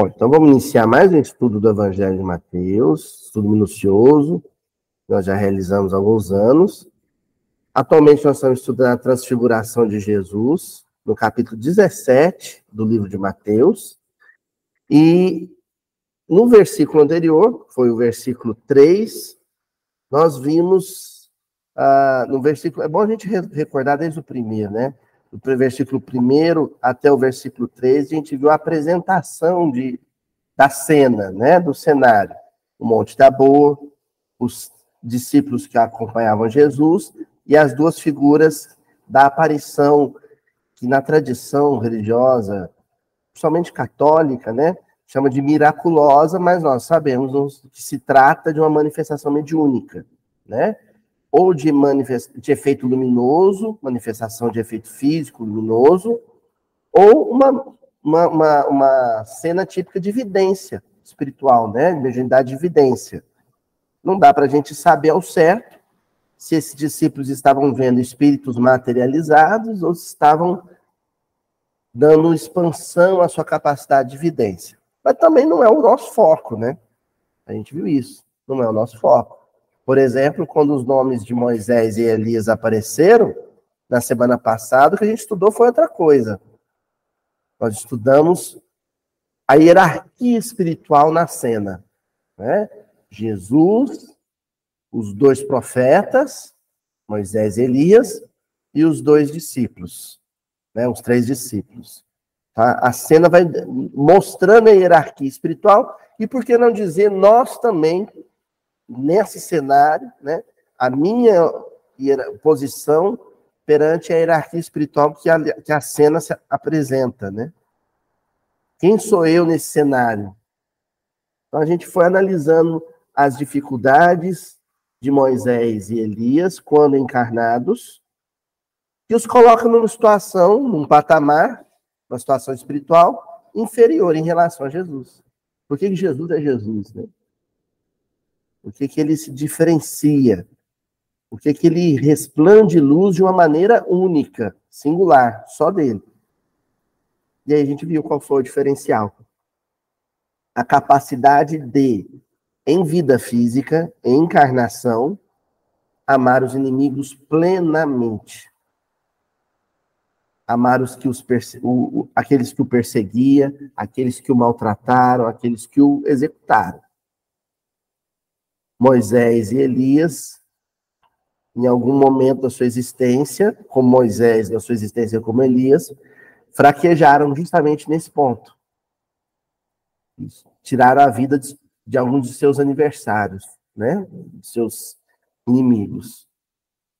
Bom, então vamos iniciar mais um estudo do Evangelho de Mateus, estudo minucioso, nós já realizamos há alguns anos. Atualmente nós estamos estudando a transfiguração de Jesus, no capítulo 17 do livro de Mateus. E no versículo anterior, foi o versículo 3, nós vimos, ah, no versículo, é bom a gente recordar desde o primeiro, né? Do versículo 1 até o versículo 13, a gente viu a apresentação de, da cena, né, do cenário. O Monte Tabor, os discípulos que acompanhavam Jesus e as duas figuras da aparição que na tradição religiosa, somente católica, né, chama de miraculosa, mas nós sabemos que se trata de uma manifestação mediúnica, né? Ou de, de efeito luminoso, manifestação de efeito físico luminoso, ou uma, uma, uma, uma cena típica de evidência espiritual, né? Mediunidade de evidência. Não dá para a gente saber ao certo se esses discípulos estavam vendo espíritos materializados ou se estavam dando expansão à sua capacidade de evidência. Mas também não é o nosso foco, né? A gente viu isso. Não é o nosso foco. Por exemplo, quando os nomes de Moisés e Elias apareceram, na semana passada, o que a gente estudou foi outra coisa. Nós estudamos a hierarquia espiritual na cena. Né? Jesus, os dois profetas, Moisés e Elias, e os dois discípulos, né? os três discípulos. Tá? A cena vai mostrando a hierarquia espiritual, e por que não dizer nós também nesse cenário, né, a minha posição perante a hierarquia espiritual que a, que a cena se apresenta, né? Quem sou eu nesse cenário? Então a gente foi analisando as dificuldades de Moisés e Elias quando encarnados, que os coloca numa situação, num patamar, uma situação espiritual inferior em relação a Jesus. Por que Jesus é Jesus, né? O que, que ele se diferencia? O que, que ele resplande luz de uma maneira única, singular, só dele. E aí a gente viu qual foi o diferencial. A capacidade de, em vida física, em encarnação, amar os inimigos plenamente. Amar os que os o, aqueles que o perseguia, aqueles que o maltrataram, aqueles que o executaram. Moisés e Elias, em algum momento da sua existência, como Moisés na sua existência como Elias, fraquejaram justamente nesse ponto. Tiraram a vida de, de alguns de seus aniversários, né? De seus inimigos.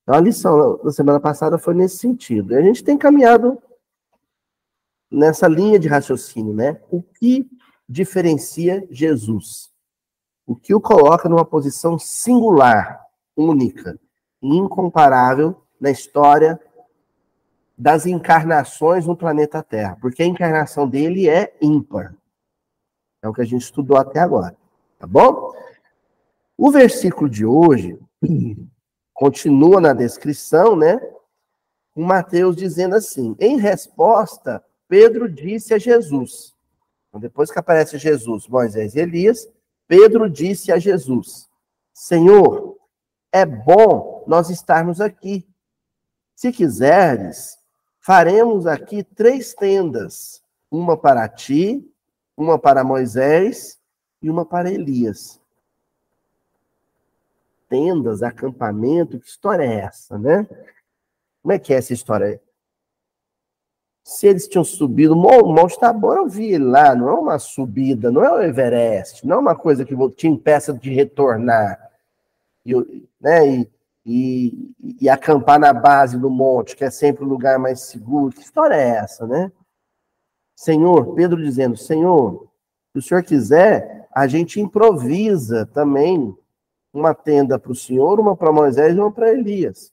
Então, a lição da semana passada foi nesse sentido. E a gente tem caminhado nessa linha de raciocínio, né? O que diferencia Jesus? O que o coloca numa posição singular, única e incomparável na história das encarnações no planeta Terra, porque a encarnação dele é ímpar. É o que a gente estudou até agora, tá bom? O versículo de hoje continua na descrição, né? Com Mateus dizendo assim: em resposta, Pedro disse a Jesus. Então, depois que aparece Jesus, Moisés e Elias, Pedro disse a Jesus: Senhor, é bom nós estarmos aqui. Se quiseres, faremos aqui três tendas: uma para ti, uma para Moisés e uma para Elias. Tendas, acampamento, que história é essa, né? Como é que é essa história? Se eles tinham subido, o Monte Tabor eu vi lá, não é uma subida, não é o Everest, não é uma coisa que te impeça de retornar e, né, e, e, e, acampar na base do monte, que é sempre o lugar mais seguro. Que história é essa, né? Senhor, Pedro dizendo, Senhor, se o Senhor quiser, a gente improvisa também uma tenda para o Senhor, uma para Moisés e uma para Elias.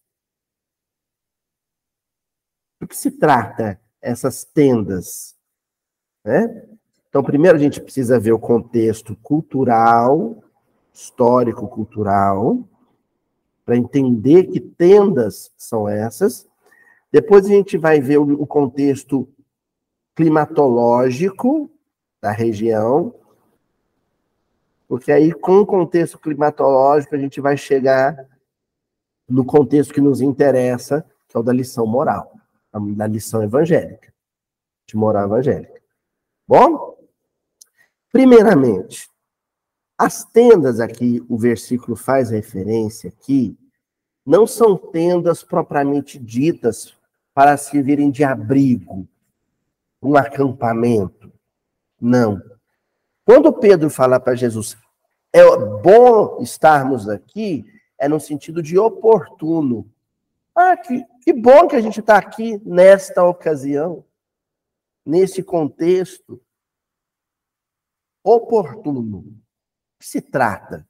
Do que se trata essas tendas. Né? Então, primeiro a gente precisa ver o contexto cultural, histórico-cultural, para entender que tendas são essas. Depois a gente vai ver o contexto climatológico, da região, porque aí, com o contexto climatológico, a gente vai chegar no contexto que nos interessa, que é o da lição moral, da lição evangélica, de moral evangélica. Bom? Primeiramente, as tendas aqui, o versículo faz referência aqui, não são tendas propriamente ditas para servirem de abrigo, um acampamento. Não. Quando Pedro fala para Jesus, é bom estarmos aqui, é no sentido de oportuno. Ah, que, que bom que a gente está aqui nesta ocasião, nesse contexto oportuno. O que se trata?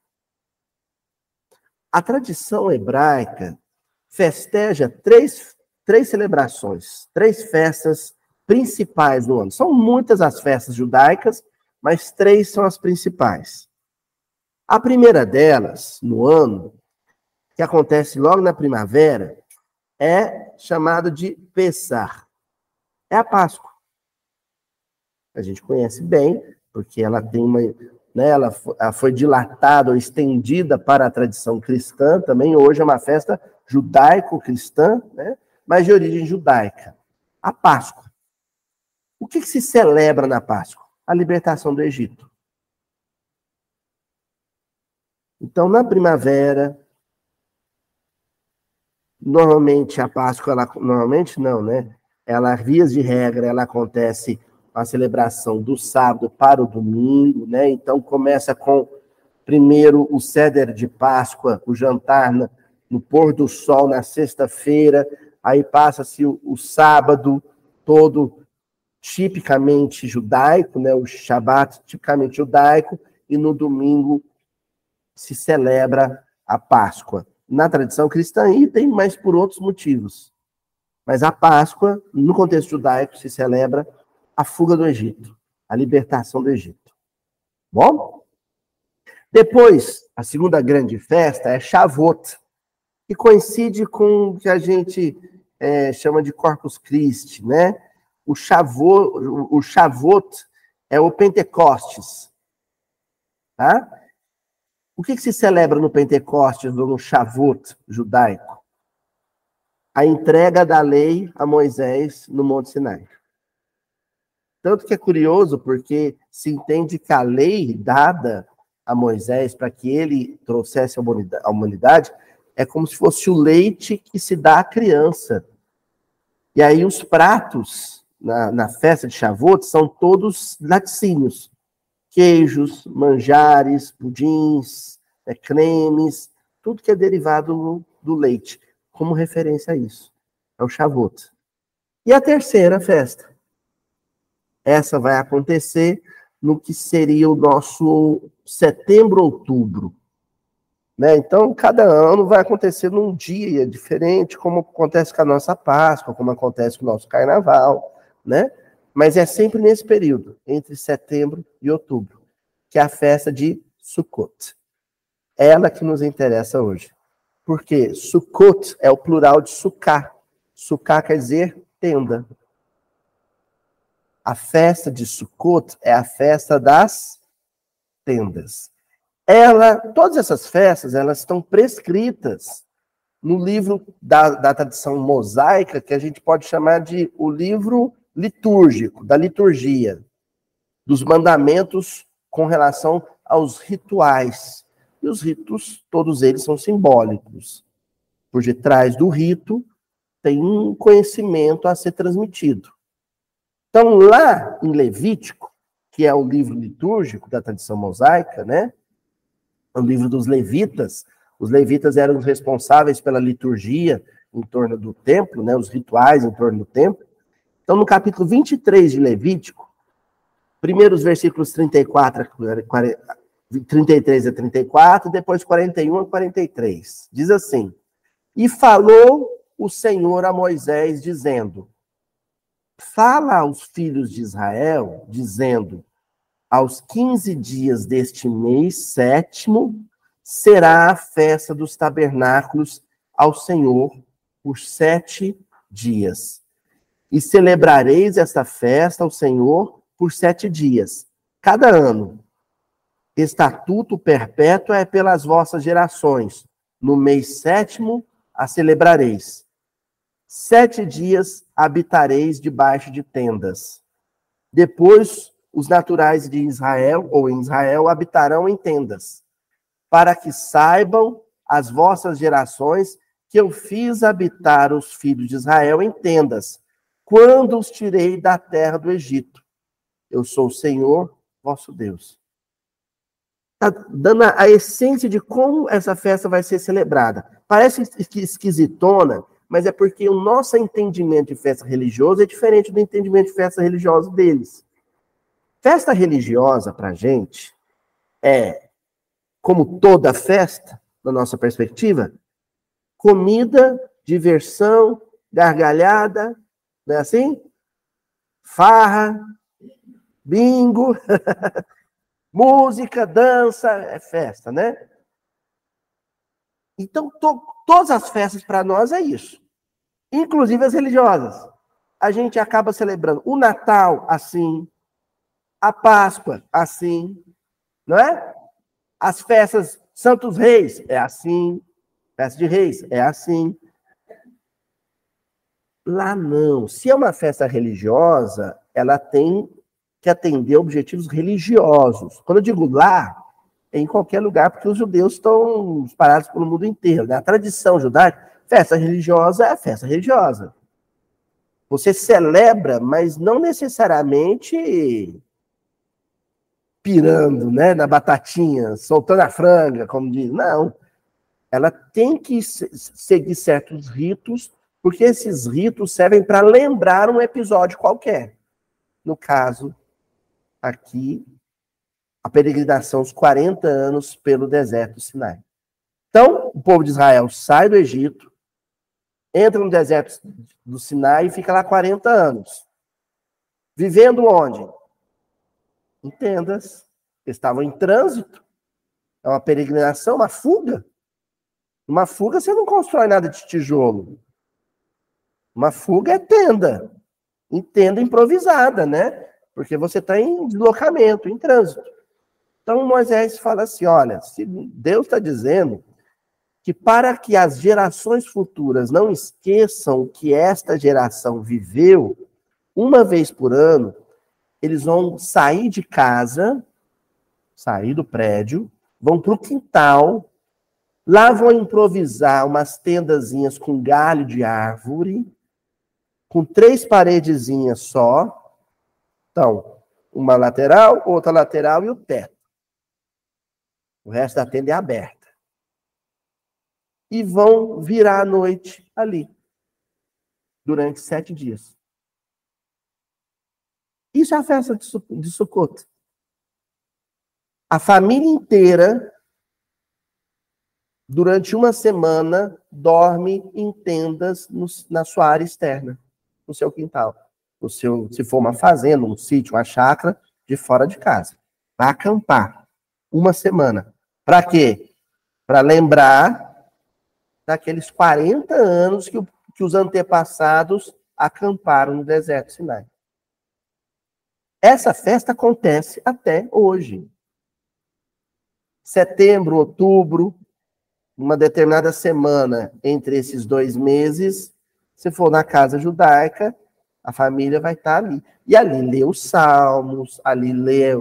A tradição hebraica festeja três, três celebrações, três festas principais no ano. São muitas as festas judaicas, mas três são as principais. A primeira delas, no ano, que acontece logo na primavera, é chamado de Pessar. É a Páscoa. A gente conhece bem, porque ela tem uma, né, ela, foi dilatada ou estendida para a tradição cristã também. Hoje é uma festa judaico-cristã, né, mas de origem judaica. A Páscoa. O que, que se celebra na Páscoa? A libertação do Egito. Então, na primavera, normalmente a Páscoa, ela, normalmente não, né? Ela, vias de regra, ela acontece a celebração do sábado para o domingo, né? Então começa com primeiro o ceder de Páscoa, o jantar no, no pôr do sol na sexta-feira, aí passa-se o, o, sábado todo tipicamente judaico, né? O Shabat tipicamente judaico e no domingo se celebra a Páscoa. Na tradição cristã, e tem mais por outros motivos. Mas a Páscoa, no contexto judaico, se celebra a fuga do Egito, a libertação do Egito. Bom? Depois, a segunda grande festa é Shavuot, que coincide com o que a gente é, chama de Corpus Christi, né? O Shavuot, o Shavuot é o Pentecostes, tá? O que, que se celebra no Pentecostes ou no Shavuot judaico? A entrega da lei a Moisés no Monte Sinai. Tanto que é curioso, porque se entende que a lei dada a Moisés para que ele trouxesse a humanidade é como se fosse o leite que se dá à criança. E aí os pratos na, na festa de Shavuot são todos laticínios queijos, manjares, pudins, é, cremes, tudo que é derivado do leite, como referência a isso. É o Shavuot. E a terceira festa. Essa vai acontecer no que seria o nosso setembro, outubro. Né? Então, cada ano vai acontecer num dia diferente, como acontece com a nossa Páscoa, como acontece com o nosso Carnaval, né? Mas é sempre nesse período, entre setembro e outubro, que é a festa de Sukkot. Ela que nos interessa hoje. Porque Sukkot é o plural de Sukkah. Sukkah quer dizer tenda. A festa de Sukkot é a festa das tendas. Ela, todas essas festas, elas estão prescritas no livro da, da tradição mosaica, que a gente pode chamar de o livro litúrgico, da liturgia, dos mandamentos com relação aos rituais. E os ritos, todos eles são simbólicos. Por detrás do rito tem um conhecimento a ser transmitido. Então, lá em Levítico, que é o livro litúrgico da tradição mosaica, né? O livro dos levitas, os levitas eram os responsáveis pela liturgia em torno do templo, né? Os rituais em torno do templo. Então, no capítulo 23 de Levítico, primeiros versículos 34 a 33 a 34, depois 41 a 43. Diz assim: E falou o Senhor a Moisés, dizendo: Fala aos filhos de Israel, dizendo: Aos 15 dias deste mês sétimo será a festa dos tabernáculos ao Senhor por sete dias e celebrareis esta festa ao Senhor por sete dias. cada ano. Estatuto perpétuo é pelas vossas gerações. No mês sétimo a celebrareis. Sete dias habitareis debaixo de tendas. Depois os naturais de Israel, ou em Israel, habitarão em tendas, para que saibam as vossas gerações que eu fiz habitar os filhos de Israel em tendas, quando os tirei da terra do Egito. Eu sou o Senhor, vosso Deus. Está dando a essência de como essa festa vai ser celebrada. Parece esquisitona, mas é porque o nosso entendimento de festa religiosa é diferente do entendimento de festa religiosa deles. Festa religiosa, para a gente, é, como toda festa, na nossa perspectiva, comida, diversão, gargalhada, não é assim? Farra, bingo, música, dança, é festa, né? Então, to, todas as festas para nós é isso, inclusive as religiosas. A gente acaba celebrando o Natal assim, a Páscoa assim, não é? As festas Santos Reis é assim, festa de Reis é assim. Lá não. Se é uma festa religiosa, ela tem que atender objetivos religiosos. Quando eu digo lá, é em qualquer lugar, porque os judeus estão espalhados pelo mundo inteiro. Né? A tradição judaica, festa religiosa é festa religiosa. Você celebra, mas não necessariamente pirando, né, na batatinha, soltando a franga, como diz. Não. Ela tem que seguir certos ritos, porque esses ritos servem para lembrar um episódio qualquer. No caso, aqui, a peregrinação, os 40 anos pelo deserto Sinai. Então, o povo de Israel sai do Egito, entra no deserto do Sinai e fica lá 40 anos. Vivendo onde? em tendas, estavam em trânsito. É uma peregrinação, uma fuga. Uma fuga você não constrói nada de tijolo. Uma fuga é tenda. Em tenda improvisada, né? Porque você está em deslocamento, em trânsito. Então Moisés fala assim: olha, se Deus está dizendo que para que as gerações futuras não esqueçam o que esta geração viveu, uma vez por ano, eles vão sair de casa, sair do prédio, vão para o quintal, lá vão improvisar umas tendazinhas com galho de árvore, com três paredezinhas só. Então, uma lateral, outra lateral e o teto. O resto da tenda é aberta. E vão virar a noite ali, durante sete dias. Isso é a festa de Sukkot. A família inteira, durante uma semana, dorme em tendas no, na sua área externa, no seu quintal. No seu, se for uma fazenda, um sítio, uma chácara, de fora de casa. Para acampar. Uma semana. Para quê? Para lembrar daqueles 40 anos que, que os antepassados acamparam no deserto Sinai. Essa festa acontece até hoje. Setembro, outubro, uma determinada semana entre esses dois meses, se for na casa judaica, a família vai estar ali. E ali lê os salmos, ali lê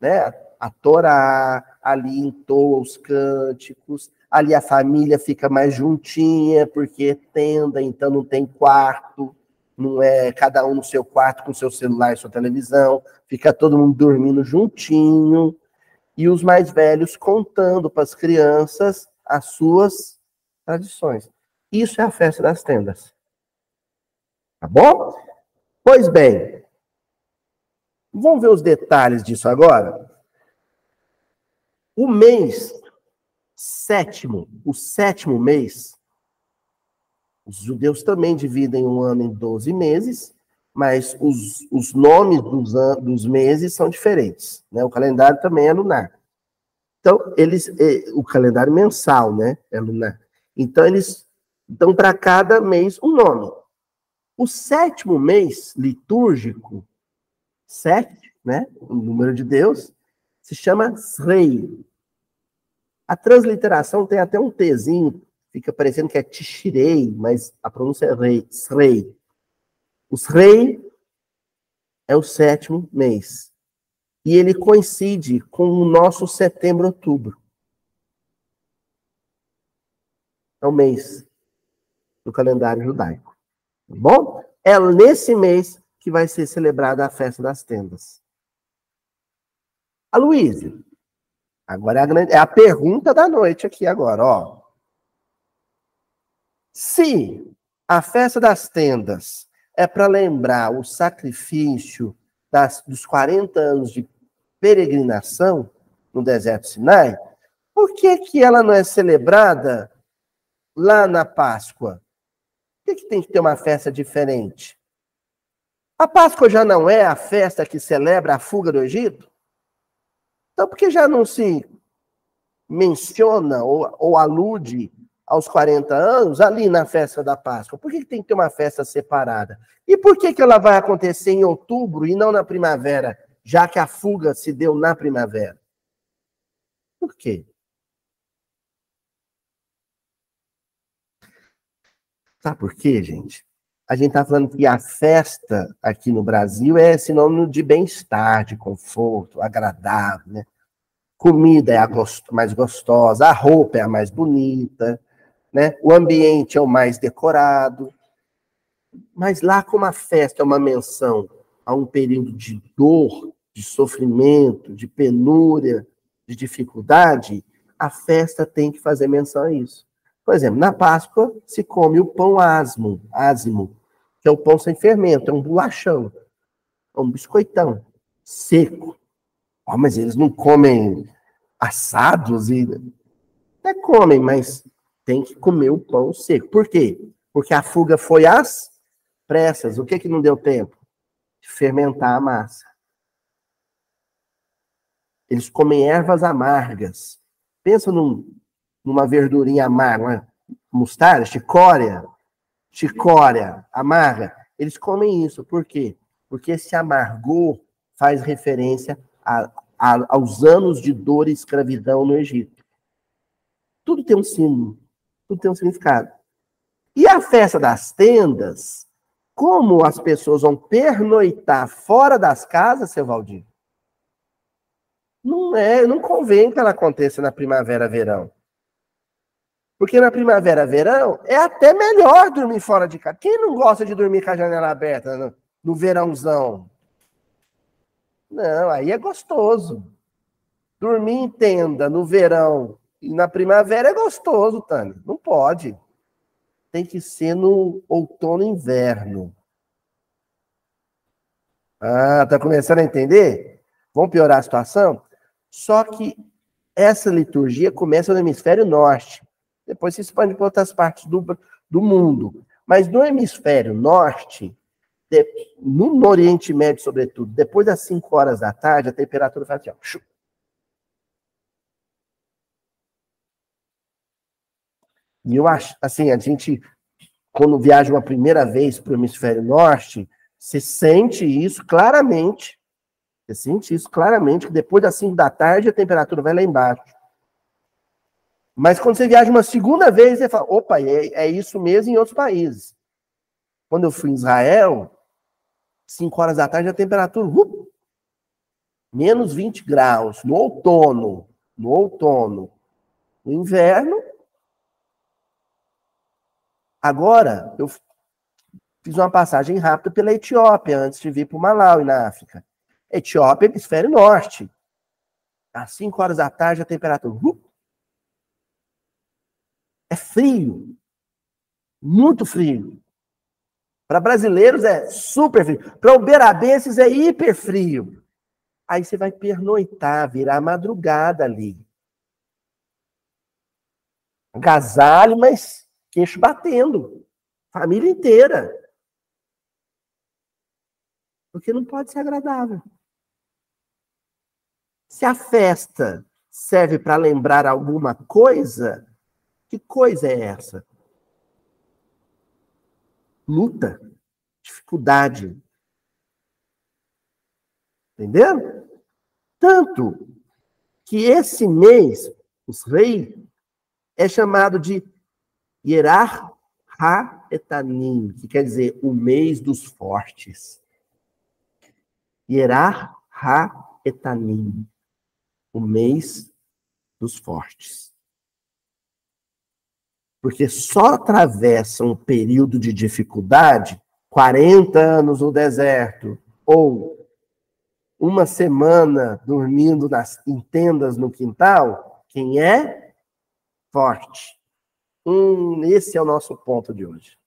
né, a Torá, ali entoa os cânticos, ali a família fica mais juntinha, porque tenda, então não tem quarto não é cada um no seu quarto com seu celular e sua televisão, fica todo mundo dormindo juntinho, e os mais velhos contando para as crianças as suas tradições. Isso é a festa das tendas. Tá bom? Pois bem, vamos ver os detalhes disso agora? O mês sétimo, o sétimo mês, os judeus também dividem um ano em 12 meses, mas os, os nomes dos, dos meses são diferentes. Né? O calendário também é lunar. Então, eles, o calendário mensal, né, é lunar. Então, eles dão para cada mês um nome. O sétimo mês litúrgico, sete, né? O número de Deus se chama Srei. A transliteração tem até um Tzinho, fica parecendo que é Tishirei, mas a pronúncia é rei, Srei. O Srei é o sétimo mês. E ele coincide com o nosso setembro-outubro. É o mês do calendário judaico. Tá bom? É nesse mês que vai ser celebrada a festa das tendas. A Luísa, agora é a, grande, é a pergunta da noite aqui agora, ó. Se a festa das tendas é para lembrar o sacrifício das, dos 40 anos de peregrinação no deserto Sinai, por que, que ela não é celebrada lá na Páscoa? Por que, que tem que ter uma festa diferente? A Páscoa já não é a festa que celebra a fuga do Egito? Então, por que já não se menciona ou, ou alude aos 40 anos ali na festa da Páscoa? Por que, que tem que ter uma festa separada? E por que, que ela vai acontecer em outubro e não na primavera, já que a fuga se deu na primavera? Por quê? Sabe por quê, gente? A gente está falando que a festa aqui no Brasil é sinônimo de bem-estar, de conforto, agradável, né? Comida é a mais gostosa, a roupa é a mais bonita, né? O ambiente é o mais decorado. Mas lá como a festa é uma menção a um período de dor, de sofrimento, de penúria, de dificuldade, a festa tem que fazer menção a isso. Por exemplo, na Páscoa se come o pão asmo, asmo, que é o pão sem fermento, é um bolachão, é um biscoitão seco. Oh, mas eles não comem assados e até comem, mas tem que comer o pão seco. Por quê? Porque a fuga foi às pressas. O que que não deu tempo? De fermentar a massa. Eles comem ervas amargas. Pensa num, numa verdurinha amarga, mostarda, chicória, chicória amarga. Eles comem isso. Por quê? Porque esse amargor faz referência a, a, aos anos de dor e escravidão no Egito. Tudo tem um símbolo, tudo tem um significado. E a festa das tendas, como as pessoas vão pernoitar fora das casas, seu Valdir, não é, não convém que ela aconteça na primavera, verão. Porque na primavera, verão, é até melhor dormir fora de casa. Quem não gosta de dormir com a janela aberta no, no verãozão? Não, aí é gostoso. Dormir em tenda no verão e na primavera é gostoso, Tânia. Não pode. Tem que ser no outono e inverno. Ah, tá começando a entender? Vamos piorar a situação? Só que essa liturgia começa no hemisfério norte depois se expande para outras partes do, do mundo. Mas no hemisfério norte, de, no, Oriente Médio, sobretudo, depois das 5 horas da tarde, a temperatura faz assim, ó. E eu acho, assim, a gente, quando viaja uma primeira vez para o hemisfério norte, você sente isso claramente. Você sente isso claramente, que depois das 5 da tarde a temperatura vai lá embaixo. Mas quando você viaja uma segunda vez, você fala, opa, é, é isso mesmo em outros países. Quando eu fui em Israel, 5 horas da tarde, a temperatura, uh, menos 20 graus, no outono, no outono. No inverno, agora, eu fiz uma passagem rápida pela Etiópia, antes de vir para o Malawi, na África. Etiópia, hemisfério norte. Às 5 horas da tarde, a temperatura, uh, é frio. Muito frio. Para brasileiros é super frio. Para uberabenses é hiper frio. Aí você vai pernoitar, virar madrugada ali. Agasalho, mas queixo batendo. Família inteira. Porque não pode ser agradável. Se a festa serve para lembrar alguma coisa, que coisa é essa? Luta, dificuldade. Entendeu? Tanto que esse mês, os reis, é chamado de Yerar Ha-Etanim, que quer dizer o mês dos fortes. Yerar Ha-Etanim, o mês dos fortes. Porque só atravessa um período de dificuldade, 40 anos no deserto, ou uma semana dormindo nas, em tendas no quintal, quem é forte. Hum, esse é o nosso ponto de hoje.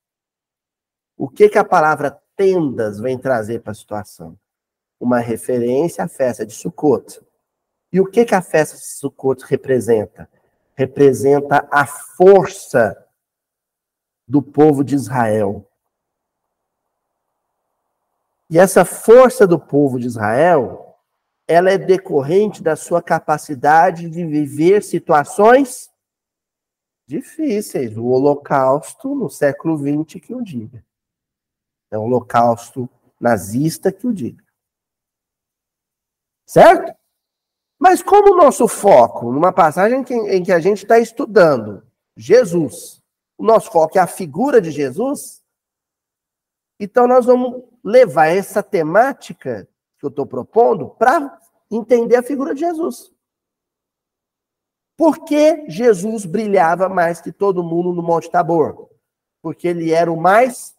O que, que a palavra tendas vem trazer para a situação? Uma referência à festa de Sukkot. E o que, que a festa de Sukkot representa? Representa a força do povo de Israel. E essa força do povo de Israel, ela é decorrente da sua capacidade de viver situações difíceis. O Holocausto no século XX que o diga. É o Holocausto nazista que o diga. Certo? Mas como o nosso foco, numa passagem em que a gente está estudando Jesus, o nosso foco é a figura de Jesus, então nós vamos levar essa temática que eu estou propondo para entender a figura de Jesus. Por que Jesus brilhava mais que todo mundo no Monte Tabor? Porque ele era o mais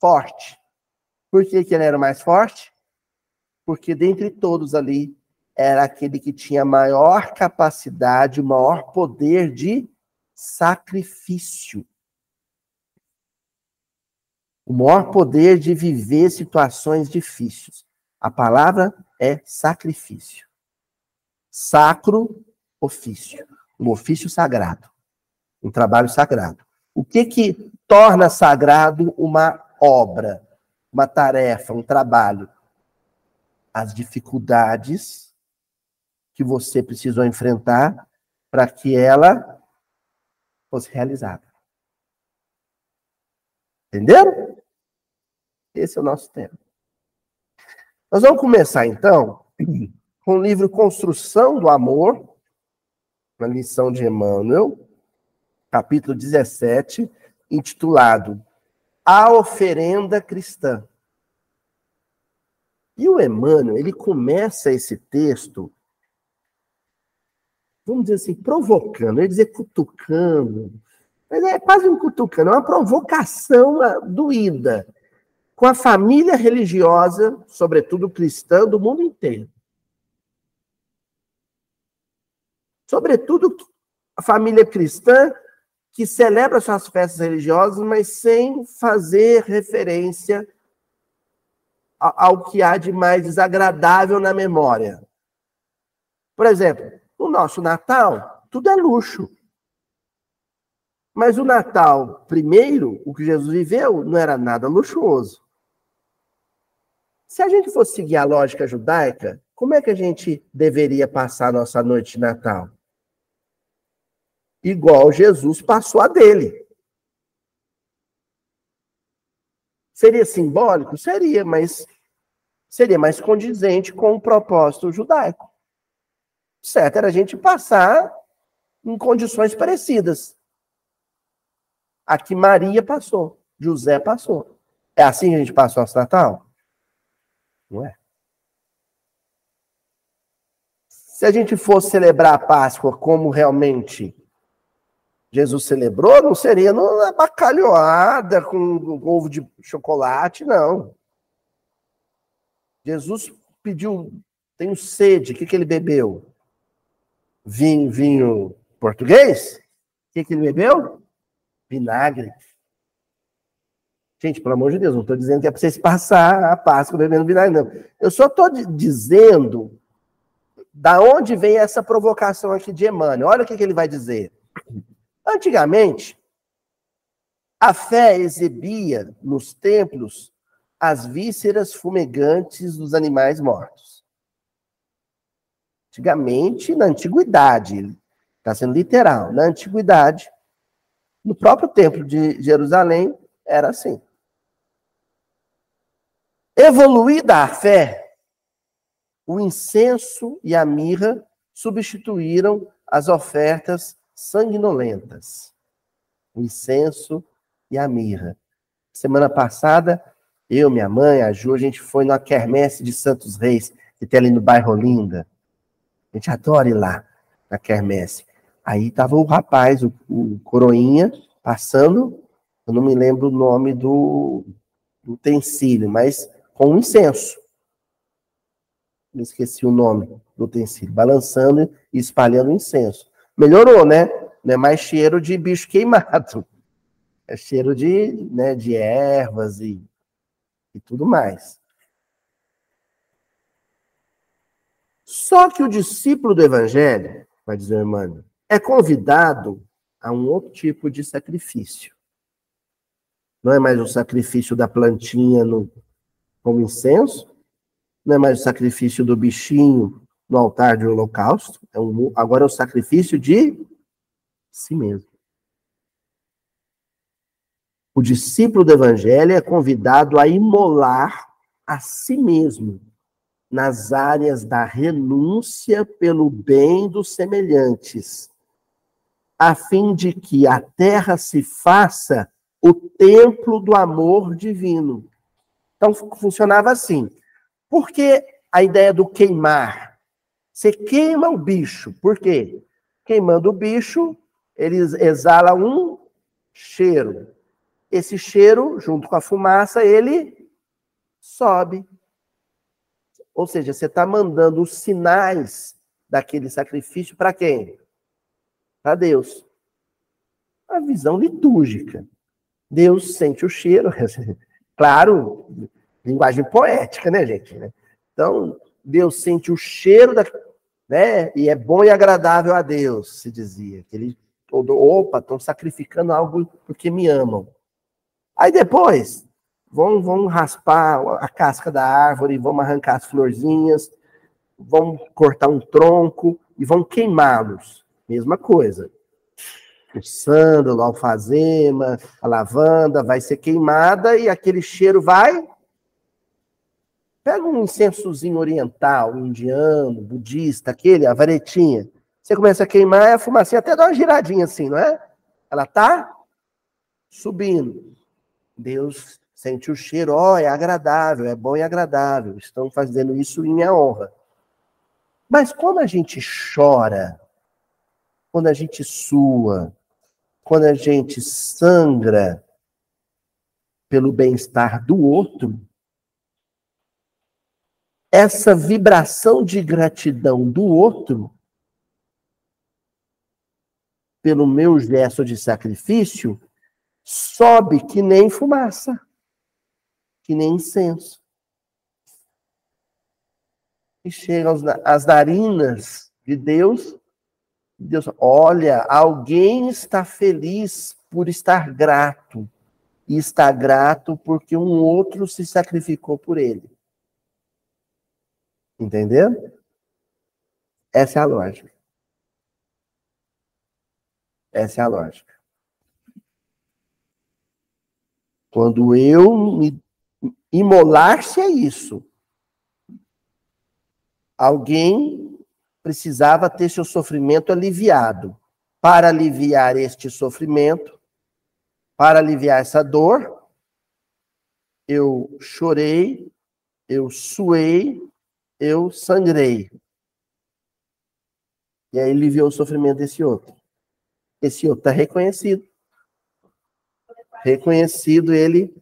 forte. Por que, que ele era o mais forte? Porque dentre todos ali, era aquele que tinha maior capacidade, maior poder de sacrifício. O maior poder de viver situações difíceis. A palavra é sacrifício. Sacro ofício, um ofício sagrado, um trabalho sagrado. O que que torna sagrado uma obra, uma tarefa, um trabalho? As dificuldades que você precisou enfrentar para que ela fosse realizada. Entenderam? Esse é o nosso tema. Nós vamos começar então com o livro Construção do Amor, na lição de Emmanuel, capítulo 17, intitulado A Oferenda Cristã. E o Emmanuel, ele começa esse texto, vamos dizer assim, provocando, ele dizer cutucando, mas é quase um cutucando, é uma provocação ah, doída com a família religiosa, sobretudo cristã, do mundo inteiro. Sobretudo a família cristã que celebra suas festas religiosas, mas sem fazer referência ao que há de mais desagradável na memória. Por exemplo, no nosso Natal, tudo é luxo. Mas o Natal, primeiro, o que Jesus viveu, não era nada luxuoso. Se a gente fosse seguir a lógica judaica, como é que a gente deveria passar a nossa noite de Natal? igual Jesus passou a dele. Seria simbólico? Seria, mas seria mais condizente com o propósito judaico. Certo era a gente passar em condições parecidas. Aqui Maria passou, José passou. É assim que a gente passa o nosso Natal? Não é. Se a gente fosse celebrar a Páscoa como realmente Jesus celebrou, não seria numa bacalhoada com ovo de chocolate, não. Jesus pediu, tenho sede, o que, que ele bebeu? Vinho, vinho português? O que, que ele bebeu? Vinagre. Gente, pelo amor de Deus, não estou dizendo que é para vocês passar a Páscoa bebendo vinagre, não. Eu só estou dizendo da onde vem essa provocação aqui de Emmanuel. Olha o que, que ele vai dizer. Antigamente, a fé exibia nos templos as vísceras fumegantes dos animais mortos. Antigamente, na antiguidade, está sendo literal, na antiguidade, no próprio templo de Jerusalém, era assim. Evoluída a fé, o incenso e a mirra substituíram as ofertas sanguinolentas. O incenso e a mirra. Semana passada, eu, minha mãe, a Ju, a gente foi na quermesse de Santos Reis, que tem ali no bairro Olinda. A gente adora ir lá, na quermesse. Aí tava o rapaz, o, o coroinha, passando, eu não me lembro o nome do, do utensílio, mas com um incenso. Eu esqueci o nome do utensílio. Balançando e espalhando incenso. Melhorou, né? Não é mais cheiro de bicho queimado. É cheiro de, né, de ervas e, e tudo mais. Só que o discípulo do evangelho, vai dizer o Emmanuel, é convidado a um outro tipo de sacrifício. Não é mais o sacrifício da plantinha no, como incenso, não é mais o sacrifício do bichinho no altar de holocausto, é um, agora é o sacrifício de si mesmo. O discípulo do evangelho é convidado a imolar a si mesmo nas áreas da renúncia pelo bem dos semelhantes, a fim de que a terra se faça o templo do amor divino. Então funcionava assim. Por que a ideia do queimar? Você queima o bicho. Por quê? Queimando o bicho, ele exala um cheiro. Esse cheiro, junto com a fumaça, ele sobe. Ou seja, você está mandando os sinais daquele sacrifício para quem? Para Deus. A visão litúrgica. Deus sente o cheiro. claro, linguagem poética, né, gente? Então, Deus sente o cheiro da, né? E é bom e agradável a Deus, se dizia. Ele todo, opa, estão sacrificando algo porque me amam. Aí depois, vão, vão raspar a casca da árvore, vão arrancar as florzinhas, vão cortar um tronco e vão queimá-los. Mesma coisa. O sândalo, a alfazema, a lavanda vai ser queimada e aquele cheiro vai Pega um incensozinho oriental, indiano, budista, aquele, a varetinha. Você começa a queimar, a fumacinha até dá uma giradinha assim, não é? Ela tá subindo. Deus sente o cheiro, ó, oh, é agradável, é bom e agradável. Estão fazendo isso em minha honra. Mas quando a gente chora, quando a gente sua, quando a gente sangra pelo bem-estar do outro, essa vibração de gratidão do outro pelo meu gesto de sacrifício sobe que nem fumaça, que nem incenso. E chegam as narinas de Deus. Deus, olha, alguém está feliz por estar grato. E está grato porque um outro se sacrificou por ele. Entendendo? Essa é a lógica. Essa é a lógica. Quando eu me imolar-se é isso. Alguém precisava ter seu sofrimento aliviado. Para aliviar este sofrimento, para aliviar essa dor, eu chorei, eu suei, eu sangrei. E aí ele viu o sofrimento desse outro. Esse outro está reconhecido. Reconhecido ele.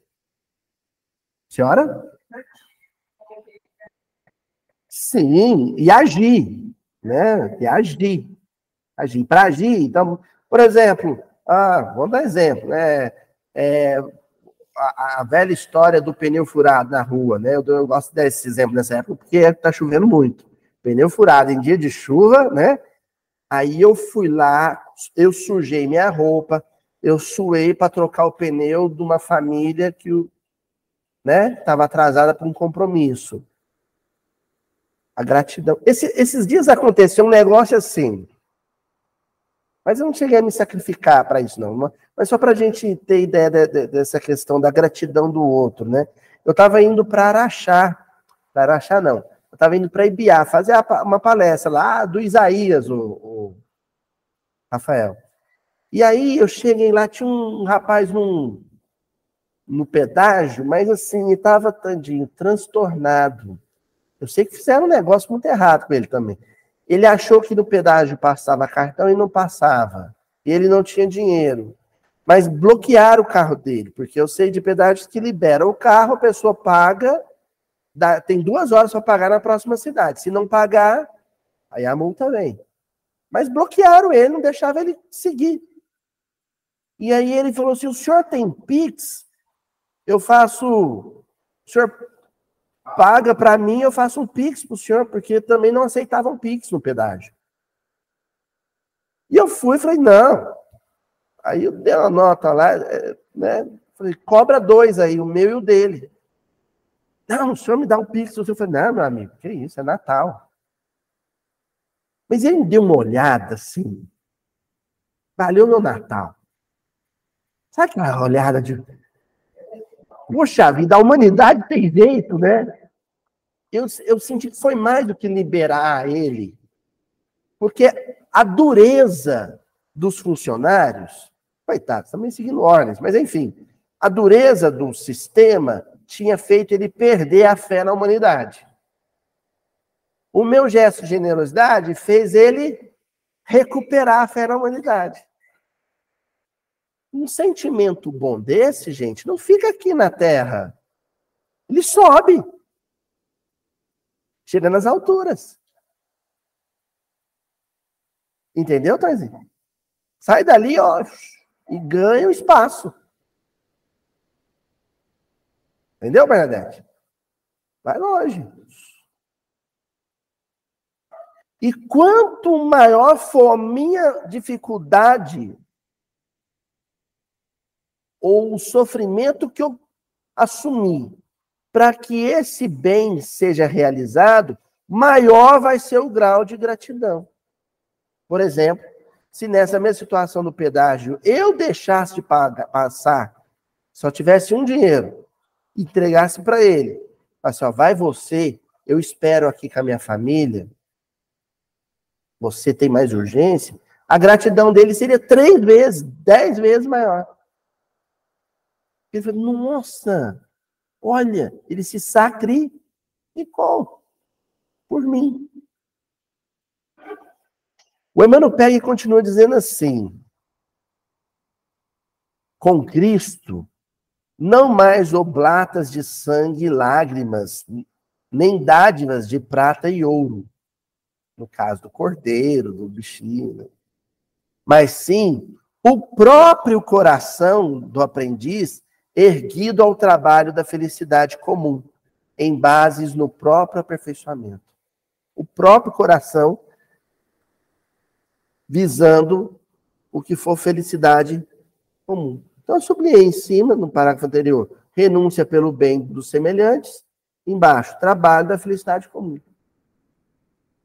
Senhora? Sim, e agir, né? E agir. Agir. Para agir, então, por exemplo, ah, vamos dar exemplo, né? É, a, a, velha história do pneu furado na rua, né? Eu, eu gosto desse exemplo nessa época porque está chovendo muito. Pneu furado em dia de chuva, né? Aí eu fui lá, eu sujei minha roupa, eu suei para trocar o pneu de uma família que né, estava atrasada para um compromisso. A gratidão. Esse, esses dias aconteceu um negócio assim. Mas eu não cheguei a me sacrificar para isso, não. Mas só para a gente ter ideia de, de, dessa questão da gratidão do outro, né? Eu estava indo para Araxá. Para Araxá, não. Eu estava indo para Ibiá, fazer uma palestra lá do Isaías, o, o, Rafael. E aí eu cheguei lá, tinha um rapaz num, no pedágio, mas assim, estava tandinho, transtornado. Eu sei que fizeram um negócio muito errado com ele também. Ele achou que no pedágio passava cartão e não passava. E ele não tinha dinheiro. Mas bloquearam o carro dele, porque eu sei de pedágios que liberam o carro, a pessoa paga, dá, tem duas horas para pagar na próxima cidade. Se não pagar, aí a multa vem. Mas bloquearam ele, não deixavam ele seguir. E aí ele falou assim: o senhor tem Pix? Eu faço. O senhor paga para mim, eu faço um Pix para o senhor, porque também não aceitavam Pix no pedágio. E eu fui e falei, não. Aí eu dei uma nota lá, é, né? Falei, cobra dois aí, o meu e o dele. Não, o senhor me dá um Pix. Eu falei, não, meu amigo, que isso, é Natal. Mas ele me deu uma olhada assim. Valeu meu Natal. Sabe aquela olhada de Poxa vida, a humanidade tem jeito, né? Eu, eu senti que foi mais do que liberar ele. Porque a dureza dos funcionários, coitados, também seguindo ordens, mas enfim, a dureza do sistema tinha feito ele perder a fé na humanidade. O meu gesto de generosidade fez ele recuperar a fé na humanidade. Um sentimento bom desse, gente, não fica aqui na terra. Ele sobe. Chega nas alturas. Entendeu, Taizinho? Sai dali, ó, e ganha o espaço. Entendeu, Bernadette? Vai longe. E quanto maior for a minha dificuldade ou o sofrimento que eu assumi para que esse bem seja realizado, maior vai ser o grau de gratidão. Por exemplo, se nessa mesma situação do pedágio eu deixasse de pagar, passar, só tivesse um dinheiro, entregasse para ele, assim, ó, vai você, eu espero aqui com a minha família, você tem mais urgência, a gratidão dele seria três vezes, dez vezes maior. Ele falou, nossa, olha, ele se sacrificou por mim. O Emmanuel pega e continua dizendo assim: com Cristo, não mais oblatas de sangue e lágrimas, nem dádivas de prata e ouro, no caso do cordeiro, do bichinho, mas sim o próprio coração do aprendiz erguido ao trabalho da felicidade comum, em bases no próprio aperfeiçoamento. O próprio coração visando o que for felicidade comum. Então, eu sublinhei em cima, no parágrafo anterior, renúncia pelo bem dos semelhantes, embaixo, trabalho da felicidade comum.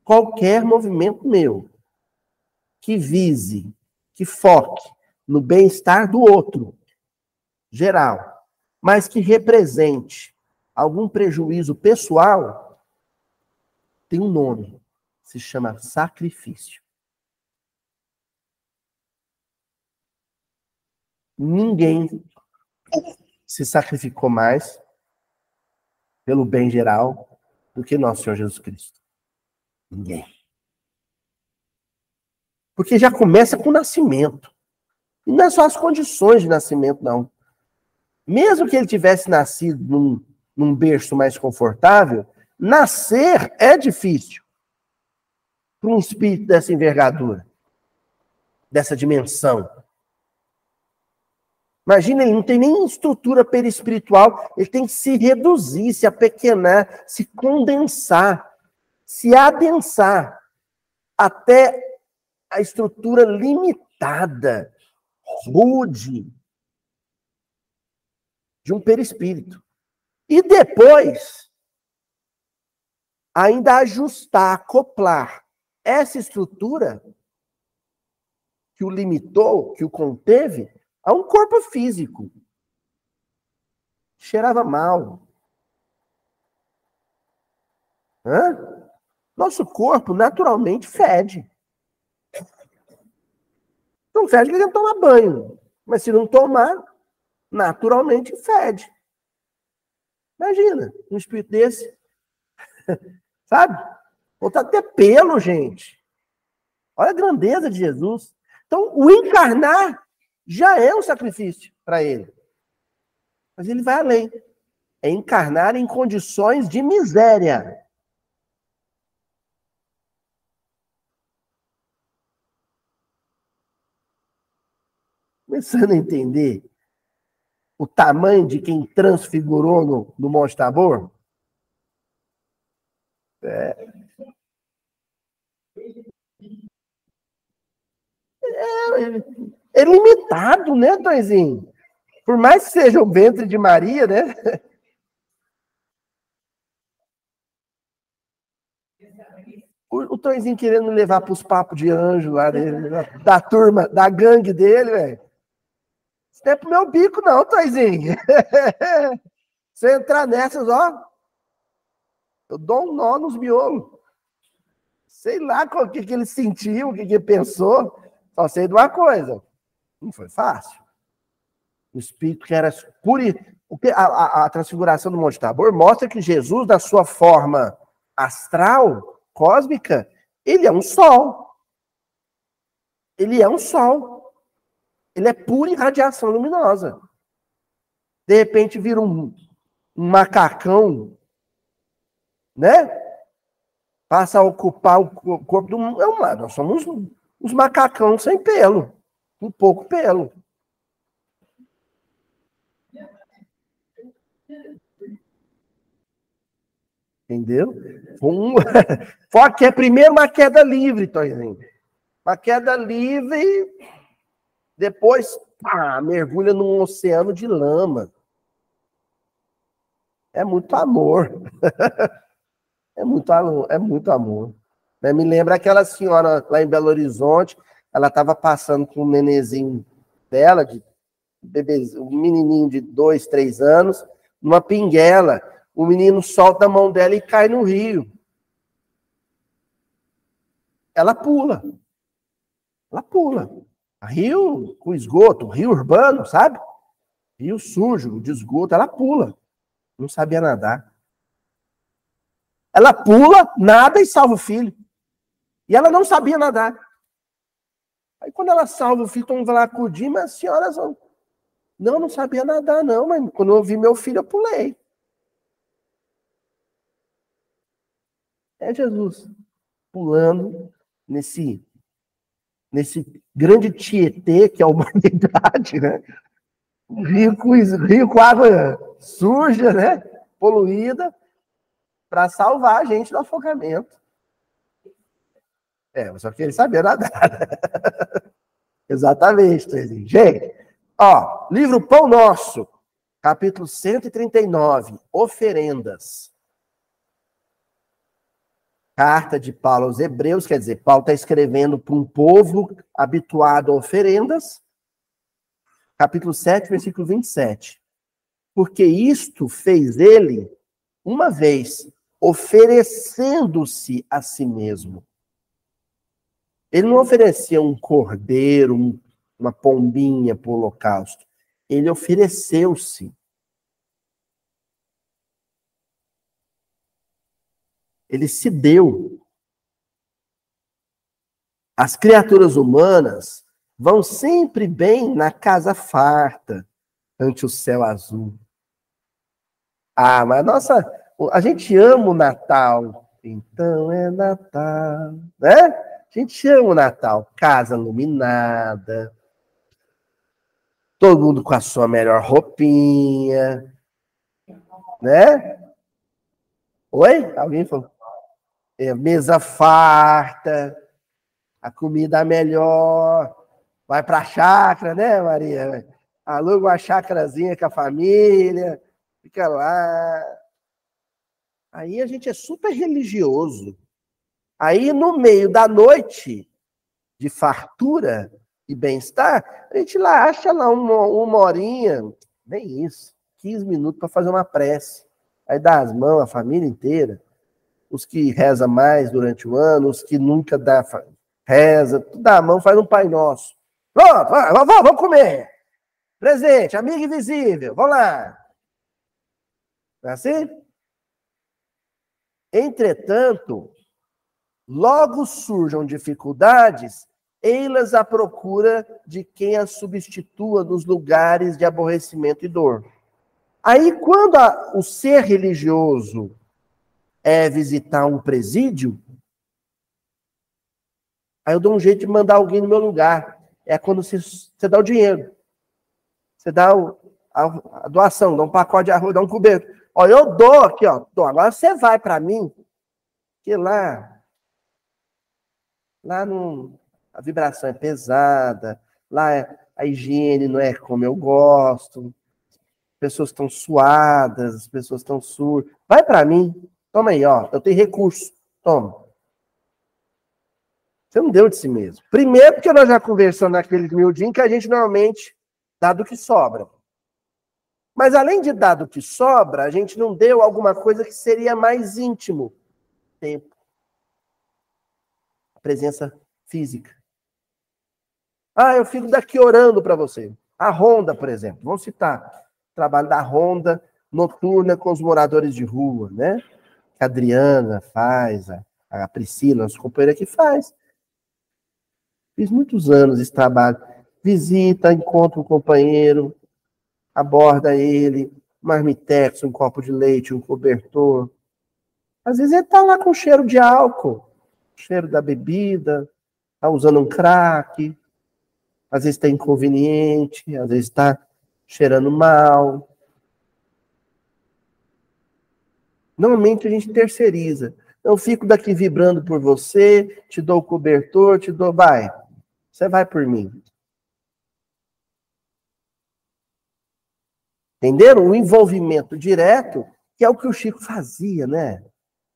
Qualquer movimento meu que vise, que foque no bem-estar do outro, geral, mas que represente algum prejuízo pessoal, tem um nome. Se chama sacrifício. Ninguém se sacrificou mais pelo bem geral do que nosso Senhor Jesus Cristo. Ninguém. Porque já começa com o nascimento. E não é só as condições de nascimento, não. Mesmo que ele tivesse nascido num, num berço mais confortável, nascer é difícil para um espírito dessa envergadura, dessa dimensão. Imagina, ele não tem nem estrutura perispiritual, ele tem que se reduzir, se apequenar, se condensar, se adensar até a estrutura limitada, rude, de um perispírito. E depois, ainda ajustar, acoplar essa estrutura que o limitou, que o conteve, a um corpo físico. Cheirava mal. Hã? Nosso corpo naturalmente fede. Não fede que a gente toma banho. Mas se não tomar, naturalmente fede. Imagina, um espírito desse. Sabe? Voltar até pelo, gente. Olha a grandeza de Jesus. Então, o encarnar já é um sacrifício para ele. Mas ele vai além. É encarnar em condições de miséria. Começando a entender o tamanho de quem transfigurou no, no Monte Tabor? É. É, é limitado, né, Toizinho? Por mais que seja o ventre de Maria, né? O, o Toizinho querendo levar para os papos de anjo lá dele, da turma, da gangue dele, velho. Não é pro meu bico, não, Toizinho. Se entrar nessas, ó, eu dou um nó nos miolos. Sei lá o que, que ele sentiu, o que, que ele pensou. Só sei de uma coisa. Não foi fácil. O Espírito que era puro. O que, a, a, transfiguração do Monte Tabor mostra que Jesus, na sua forma astral, cósmica, ele é um sol. Ele é um sol. Ele é pura irradiação luminosa. De repente vira um, um macacão, né? Passa a ocupar o corpo do. É uma, nós somos os macacão sem pelo, um pouco pelo. Entendeu? Um... Fora que é primeiro uma queda livre, Toizinho. Uma queda livre, depois pá, mergulha num oceano de lama. É muito amor. é muito, é muito amor. Né? Me lembra aquela senhora lá em Belo Horizonte, ela estava passando com um nenezinho dela, de um menininho de dois, três anos, numa pinguela. O menino solta a mão dela e cai no rio. Ela pula. Ela pula. Rio com esgoto, rio urbano, sabe? Rio sujo, de esgoto, ela pula. Não sabia nadar. Ela pula, nada e salva o filho. E ela não sabia nadar. Aí quando ela salva o filho, todo mundo lá acudir, mas as senhoras vão. Não, não sabia nadar, não, mas quando eu vi meu filho, eu pulei. É Jesus pulando nesse nesse grande tietê que é a humanidade, né? Rio com, rio com água suja, né? Poluída, para salvar a gente do afogamento. É, só que ele sabia nadar. Exatamente, Gente, ó, livro Pão Nosso, capítulo 139, oferendas. Carta de Paulo aos Hebreus, quer dizer, Paulo está escrevendo para um povo habituado a oferendas. Capítulo 7, versículo 27. Porque isto fez ele uma vez, oferecendo-se a si mesmo ele não oferecia um cordeiro, um, uma pombinha para o holocausto. Ele ofereceu-se. Ele se deu. As criaturas humanas vão sempre bem na casa farta, ante o céu azul. Ah, mas nossa, a gente ama o Natal. Então é Natal, né? A gente chama o Natal casa iluminada, todo mundo com a sua melhor roupinha, né? Oi? Alguém falou? É, mesa farta, a comida melhor, vai para a chácara, né, Maria? Aluga uma chácarazinha com a família, fica lá. Aí a gente é super religioso. Aí, no meio da noite de fartura e bem-estar, a gente lá acha lá uma, uma horinha, nem isso, 15 minutos para fazer uma prece. Aí dá as mãos, a família inteira. Os que reza mais durante o ano, os que nunca dá reza, dá a mão, faz um Pai Nosso. Pronto, vamos, vamos comer. Presente, amigo invisível, vamos lá. Não é assim? Entretanto, logo surjam dificuldades, ei-las à procura de quem as substitua nos lugares de aborrecimento e dor. Aí, quando a, o ser religioso é visitar um presídio, aí eu dou um jeito de mandar alguém no meu lugar. É quando você, você dá o dinheiro. Você dá o, a, a, doação, dá um pacote de arroz, dá um coberto. Ó, eu dou aqui, ó. Dou. Agora você vai para mim, que lá, lá não, a vibração é pesada, lá é, a higiene não é como eu gosto, pessoas estão suadas, as pessoas estão surdas. Vai para mim, toma aí, ó, eu tenho recurso, toma. Você não deu de si mesmo. Primeiro, porque nós já conversamos naquele miudinho que a gente normalmente dá do que sobra. Mas além de dar do que sobra, a gente não deu alguma coisa que seria mais íntimo. Tempo. A presença física. Ah, eu fico daqui orando para você. A Ronda, por exemplo. Vamos citar trabalho da ronda noturna com os moradores de rua, né? Que a Adriana faz, a, a Priscila, nossa companheira que faz. Fiz muitos anos esse trabalho. Visita, encontra um companheiro, aborda ele, marmitex, um copo de leite, um cobertor. Às vezes ele tá lá com cheiro de álcool, cheiro da bebida, tá usando um crack, às vezes está inconveniente, às vezes está cheirando mal. Normalmente a gente terceiriza. Eu fico daqui vibrando por você, te dou o cobertor, te dou. Vai. Você vai por mim. Entenderam? O envolvimento direto, que é o que o Chico fazia, né?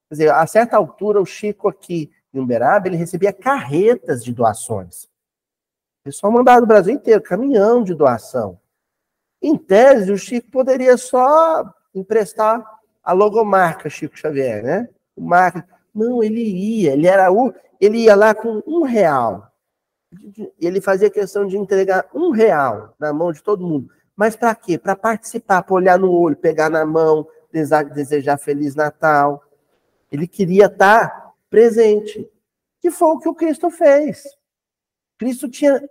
Quer dizer, a certa altura, o Chico aqui em Uberaba, ele recebia carretas de doações. O pessoal mandava do Brasil inteiro, caminhão de doação. Em tese, o Chico poderia só emprestar a logomarca Chico Xavier, né? O marca. Não, ele ia, ele era o, ele ia lá com um real. Ele fazia questão de entregar um real na mão de todo mundo. Mas para quê? Para participar, para olhar no olho, pegar na mão, desejar Feliz Natal. Ele queria estar presente. Que foi o que o Cristo fez. Cristo tinha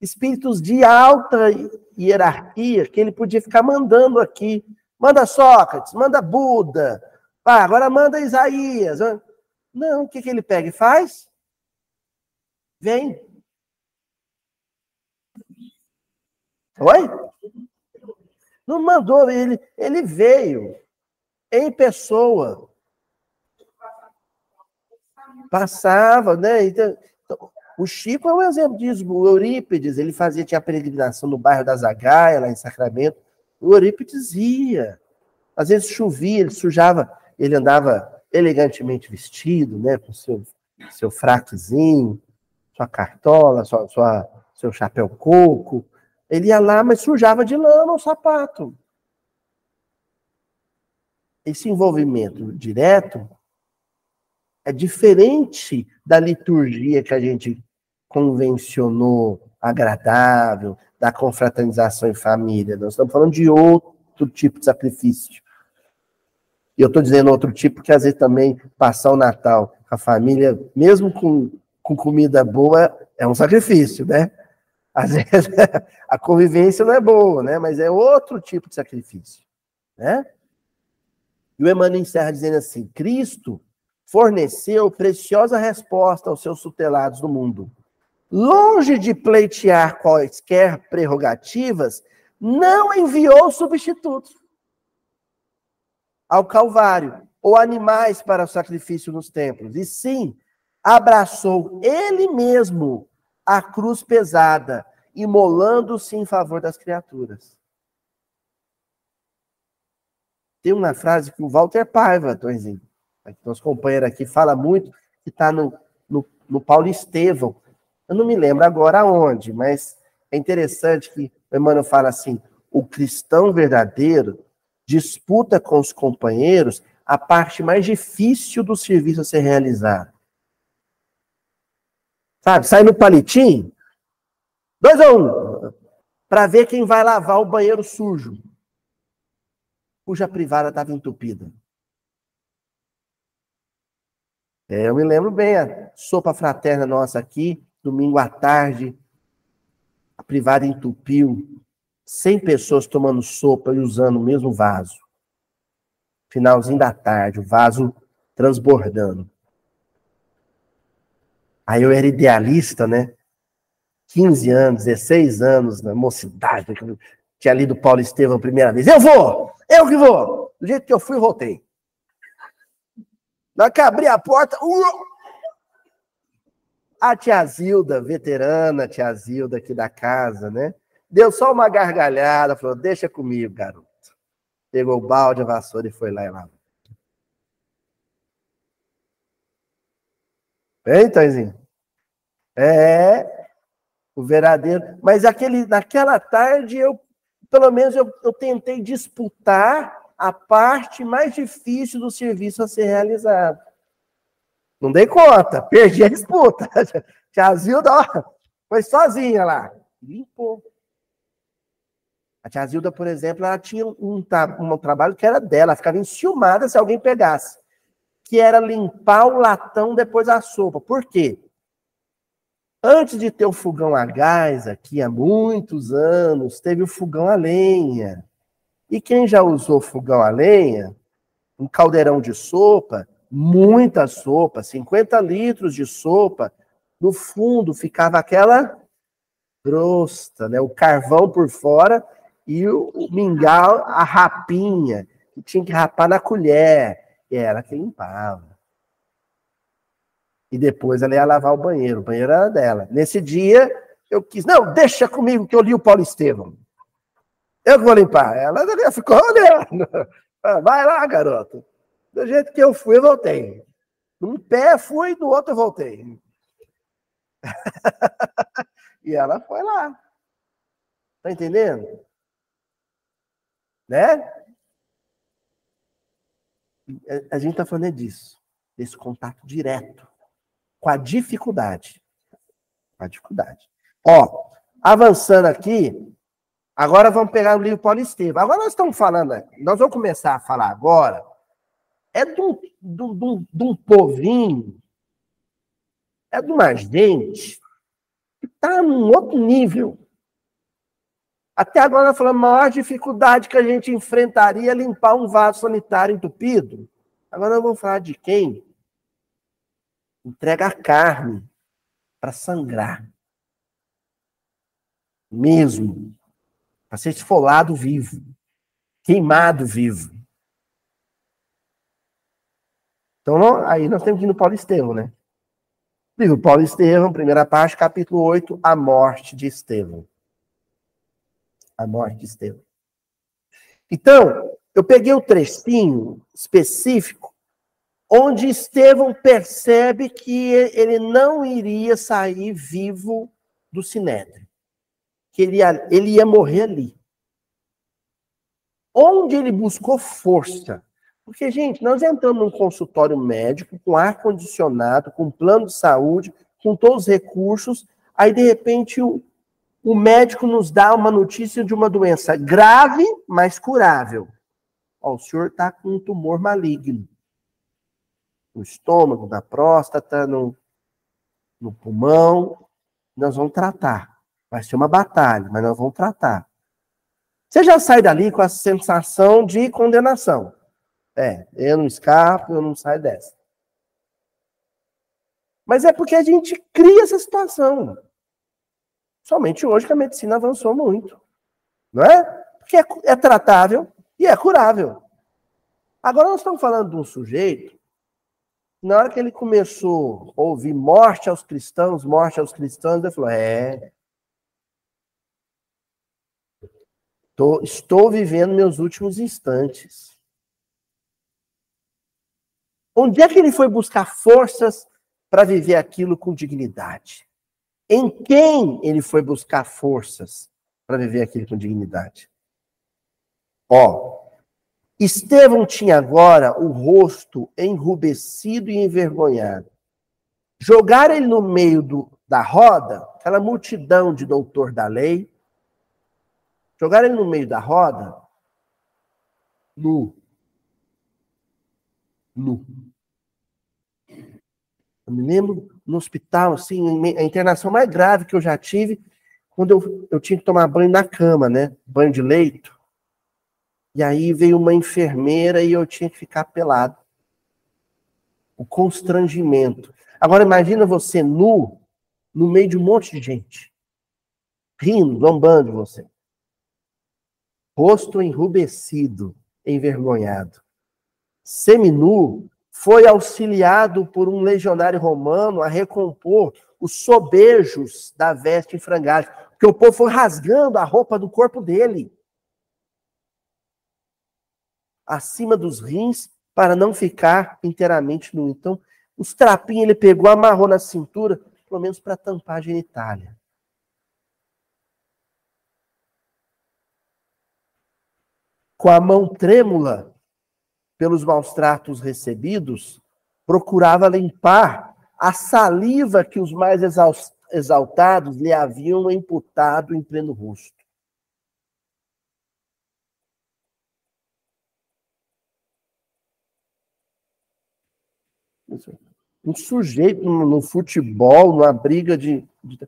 espíritos de alta hierarquia que ele podia ficar mandando aqui. Manda Sócrates, manda Buda, ah, agora manda Isaías. Não, o que, que ele pega e faz? Vem. Oi? Não mandou, ele, ele veio em pessoa. Passava, né? Então, o Chico é um exemplo disso. O Eurípides, ele fazia, tinha peregrinação no bairro da Zagaia, lá em Sacramento. O Eurípides ia. Às vezes chovia, ele sujava, ele andava elegantemente vestido, né, com seu, seu fraquezinho, sua cartola, sua, sua, seu chapéu coco. Ele ia lá, mas sujava de lama o sapato. Esse envolvimento direto é diferente da liturgia que a gente convencionou agradável, da confraternização em família. Nós estamos falando de outro tipo de sacrifício. E eu estou dizendo outro tipo, porque às vezes também passar o Natal com a família, mesmo com, com comida boa, é um sacrifício, né? Às vezes a convivência não é boa, né? Mas é outro tipo de sacrifício, né? E o Emmanuel encerra dizendo assim: Cristo forneceu preciosa resposta aos seus tutelados do mundo longe de pleitear quaisquer prerrogativas, não enviou substitutos ao Calvário ou animais para o sacrifício nos templos, e sim abraçou ele mesmo a cruz pesada, imolando-se em favor das criaturas. Tem uma frase que o Walter Paiva, Tonzinho, nosso companheiro aqui, fala muito, que está no, no, no Paulo Estevão, eu não me lembro agora aonde, mas é interessante que o Emmanuel fala assim: o cristão verdadeiro disputa com os companheiros a parte mais difícil do serviço a ser realizado. Sabe, sai no palitinho, dois a um, para ver quem vai lavar o banheiro sujo, cuja privada estava entupida. É, eu me lembro bem, a sopa fraterna nossa aqui, domingo à tarde, a privada entupiu, 100 pessoas tomando sopa e usando o mesmo vaso. Finalzinho da tarde, o vaso transbordando. Aí eu era idealista, né? 15 anos, 16 anos, na mocidade, tinha lido Paulo Estevão a primeira vez. Eu vou! Eu que vou! Do jeito que eu fui, voltei. Na hora que abri a porta, uh! A tia Zilda, veterana tia Zilda aqui da casa, né? Deu só uma gargalhada, falou: Deixa comigo, garoto. Pegou o balde, a vassoura e foi lá e lá. Hein, Tonzinho? É, o verdadeiro. Mas aquele, naquela tarde, eu, pelo menos, eu, eu tentei disputar a parte mais difícil do serviço a ser realizado. Não dei conta, perdi a disputa. Tia Zilda, foi sozinha lá. Limpou. A tia Zilda, por exemplo, ela tinha um, um trabalho que era dela, ficava enciumada se alguém pegasse. Que era limpar o latão depois da sopa. Por quê? Antes de ter o fogão a gás aqui, há muitos anos, teve o fogão a lenha. E quem já usou fogão a lenha, um caldeirão de sopa, muita sopa, 50 litros de sopa, no fundo ficava aquela crosta, né? O carvão por fora e o, mingau, a rapinha, que tinha que rapar na colher. E era que limpava. E depois ela ia lavar o banheiro. O banheiro era dela. Nesse dia, eu quis, não, deixa comigo que eu li o Paulo Estevam. Eu vou limpar. Ela ficou olhando. Ah, vai lá, garoto. Do jeito que eu fui, eu voltei. Um pé fui, do outro eu voltei. e ela foi lá. Tá entendendo? Né? A gente tá falando disso. Desse contato direto. Com a dificuldade. Com a dificuldade. Ó, avançando aqui, Agora vamos pegar o livro Paulo Estevam. Agora nós estamos falando, nós vamos começar a falar agora, é de um, de um, de um povinho, é de uma gente que está num outro nível. Até agora nós a maior dificuldade que a gente enfrentaria é limpar um vaso sanitário entupido. Agora nós vamos falar de quem? Entrega a carne para sangrar. Mesmo para ser esfolado vivo, queimado vivo. Então, aí nós temos que ir no Paulo Estevão, né? Livro Paulo Estevão, primeira parte, capítulo 8, a morte de Estevão. A morte de Estevão. Então, eu peguei o trechinho específico onde Estevão percebe que ele não iria sair vivo do Sinédrio que ele ia, ele ia morrer ali. Onde ele buscou força? Porque, gente, nós entramos num consultório médico com ar-condicionado, com plano de saúde, com todos os recursos, aí, de repente, o, o médico nos dá uma notícia de uma doença grave, mas curável. Ó, o senhor está com um tumor maligno. No estômago, na próstata, no, no pulmão. Nós vamos tratar. Vai ser uma batalha, mas nós vamos tratar. Você já sai dali com a sensação de condenação. É, eu não escapo, eu não saio dessa. Mas é porque a gente cria essa situação. Somente hoje que a medicina avançou muito. Não é? Porque é, é tratável e é curável. Agora nós estamos falando de um sujeito na hora que ele começou a ouvir morte aos cristãos, morte aos cristãos, ele falou: é, Tô, estou vivendo meus últimos instantes. Onde é que ele foi buscar forças para viver aquilo com dignidade? Em quem ele foi buscar forças para viver aquilo com dignidade? Ó, Estevão tinha agora o rosto enrubescido e envergonhado. Jogaram ele no meio do, da roda, aquela multidão de doutor da lei, jogaram ele no meio da roda, nu. Nu. Eu me lembro no hospital, assim, a internação mais grave que eu já tive, quando eu, eu tinha que tomar banho na cama, né? Banho de leito. E aí veio uma enfermeira e eu tinha que ficar pelado. O constrangimento. Agora imagina você nu, no meio de um monte de gente. Rindo, zombando de você. Rosto enrubescido, envergonhado. Seminu foi auxiliado por um legionário romano a recompor os sobejos da veste em frangalhos, porque o povo foi rasgando a roupa do corpo dele acima dos rins para não ficar inteiramente nu. Então, os trapinhos ele pegou, amarrou na cintura, pelo menos para tampar a genitália. Com a mão trêmula pelos maus tratos recebidos, procurava limpar a saliva que os mais exaltados lhe haviam imputado em pleno rosto. Um sujeito no, futebol, numa briga de, de,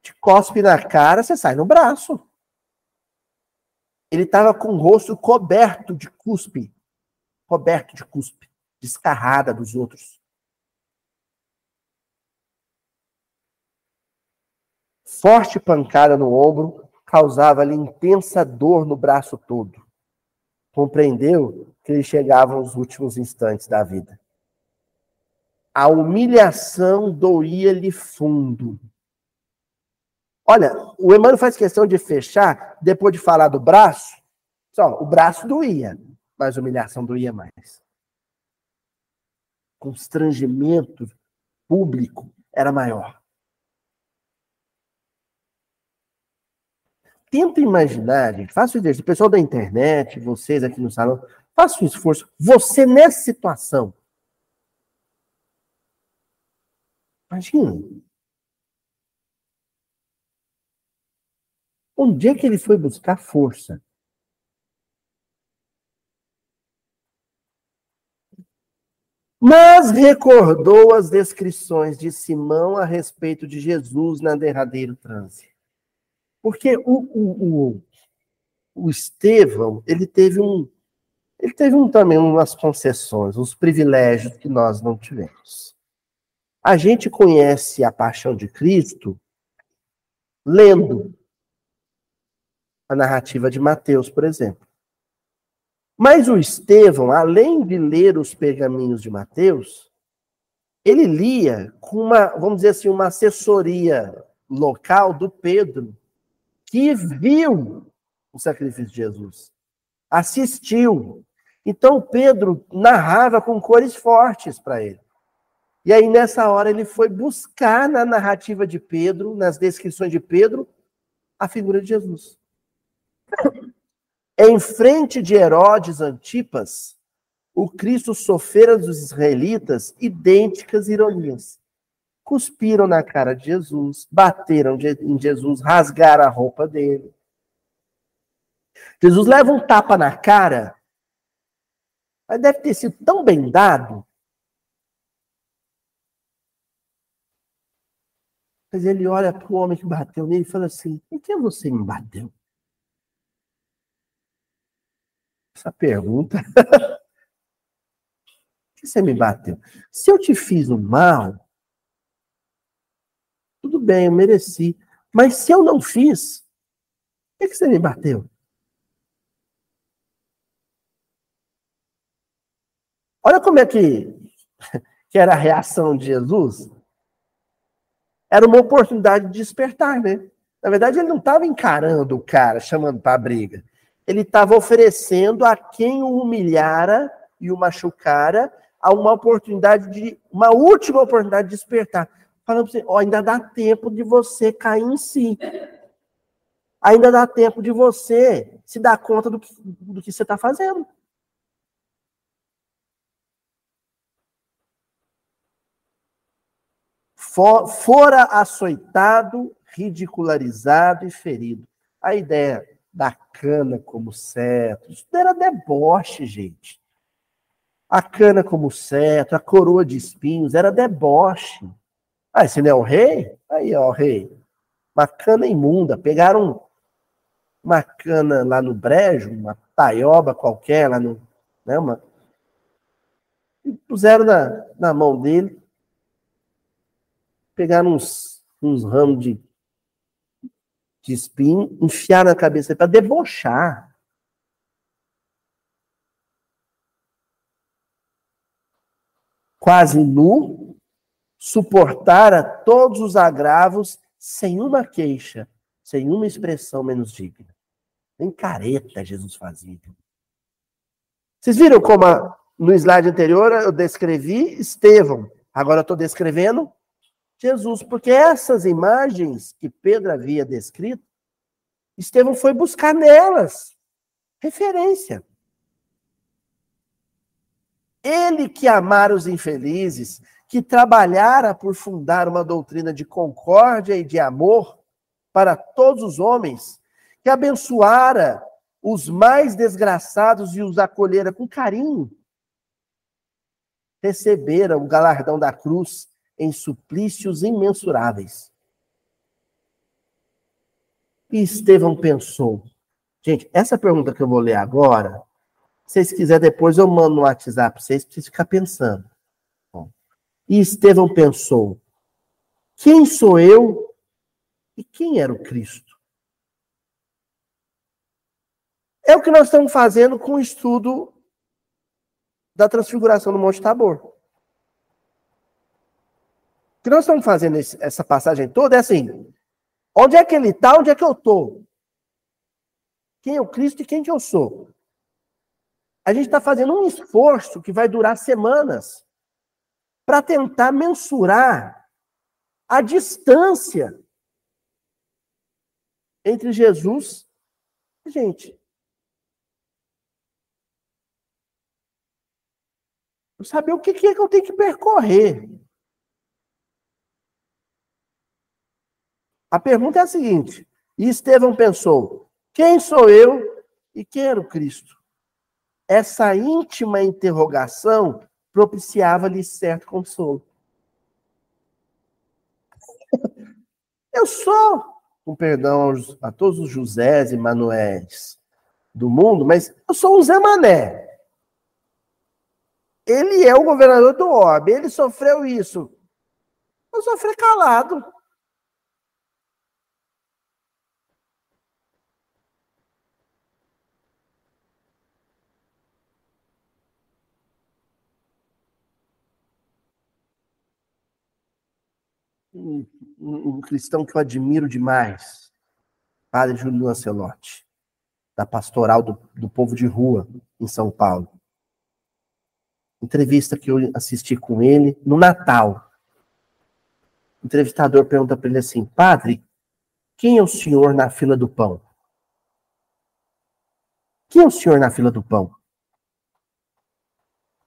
de cospe na cara, você sai no braço. Ele estava com o rosto coberto de cuspe. Coberto de cuspe. Descarrada dos outros. Forte pancada no ombro causava-lhe intensa dor no braço todo. Compreendeu que ele chegava aos últimos instantes da vida. A humilhação doía-lhe fundo. Olha, o Emmanuel faz questão de fechar, depois de falar do braço, só, o braço doía, mas humilhação doía mais. Constrangimento público era maior. Tenta imaginar, gente, faça o exercício. O pessoal da internet, vocês aqui no salão, faça um esforço. Você nessa situação, Imagina. Onde é que ele foi buscar força? Mas recordou as descrições de Simão a respeito de Jesus na derradeiro transe. Porque o, o, o, o Estevão, ele teve um, ele teve um, também umas concessões, uns privilégios que nós não tivemos. A gente conhece a paixão de Cristo lendo a narrativa de Mateus, por exemplo. Mas o Estevão, além de ler os pergaminhos de Mateus, ele lia com uma, vamos dizer assim, uma assessoria local do Pedro, que viu o sacrifício de Jesus, assistiu. Então Pedro narrava com cores fortes para ele. E aí, nessa hora, ele foi buscar na narrativa de Pedro, nas descrições de Pedro, a figura de Jesus. Em frente de Herodes Antipas, o Cristo sofrera dos israelitas idênticas ironias. Cuspiram na cara de Jesus, bateram em Jesus, rasgaram a roupa dele. Jesus leva um tapa na cara, mas deve ter sido tão bem dado Mas ele olha para o homem que bateu nele e fala assim: Por que você me bateu? Essa pergunta. Que você me bateu? Se eu te fiz o mal, tudo bem, eu mereci. Mas se eu não fiz, por que você me bateu? Olha como é que, que era a reação de Jesus era uma oportunidade de despertar, né? Na verdade, ele não estava encarando o cara, chamando para a briga. Ele estava oferecendo a quem o humilhara e o machucara a uma oportunidade de, uma última oportunidade de despertar. Falando para você, ó, ainda dá tempo de você cair em si. ainda dá tempo de você se dar conta do que, do que você está fazendo. For, fora açoitado, ridicularizado e ferido. A ideia da cana como cetro, isso era deboche, gente. A cana como cetro, a coroa de espinhos, era deboche. Ah, esse não é o rei? Aí, ó, o rei. Uma cana imunda. Pegaram uma cana lá no brejo, uma taioba qualquer lá no. Né, uma, e puseram na, na mão dele. Pegaram uns, uns ramos de, de espinho, enfiaram na cabeça para debochar. Quase nu, suportara todos os agravos sem uma queixa, sem uma expressão menos digna. Nem careta Jesus fazia. Vocês viram como a, no slide anterior eu descrevi Estevão. Agora eu estou descrevendo Jesus, porque essas imagens que Pedro havia descrito, Estevão foi buscar nelas referência. Ele que amara os infelizes, que trabalhara por fundar uma doutrina de concórdia e de amor para todos os homens, que abençoara os mais desgraçados e os acolhera com carinho, receberam o galardão da cruz em suplícios imensuráveis. E Estevão pensou. Gente, essa pergunta que eu vou ler agora, se vocês quiserem, depois eu mando no WhatsApp para vocês, para vocês ficar pensando. E Estevão pensou: quem sou eu e quem era o Cristo? É o que nós estamos fazendo com o estudo da transfiguração no Monte Tabor. Que nós estamos fazendo esse, essa passagem toda é assim: onde é que ele está, onde é que eu estou? Quem é o Cristo e quem que eu sou? A gente está fazendo um esforço que vai durar semanas para tentar mensurar a distância entre Jesus e a gente. saber o que é que eu tenho que percorrer. A pergunta é a seguinte: e Estevão pensou: quem sou eu e quem era o Cristo? Essa íntima interrogação propiciava-lhe certo consolo. Eu sou, com perdão a todos os Josés e Manuéis do mundo, mas eu sou um Zé Mané. Ele é o governador do Orbe, ele sofreu isso. Eu sofri calado. Um, um, cristão que eu admiro demais, Padre Júlio Lancelotti, da pastoral do, do povo de rua em São Paulo entrevista que eu assisti com ele no Natal. O entrevistador pergunta para ele assim: Padre, quem é o senhor na fila do pão? Quem é o senhor na fila do pão?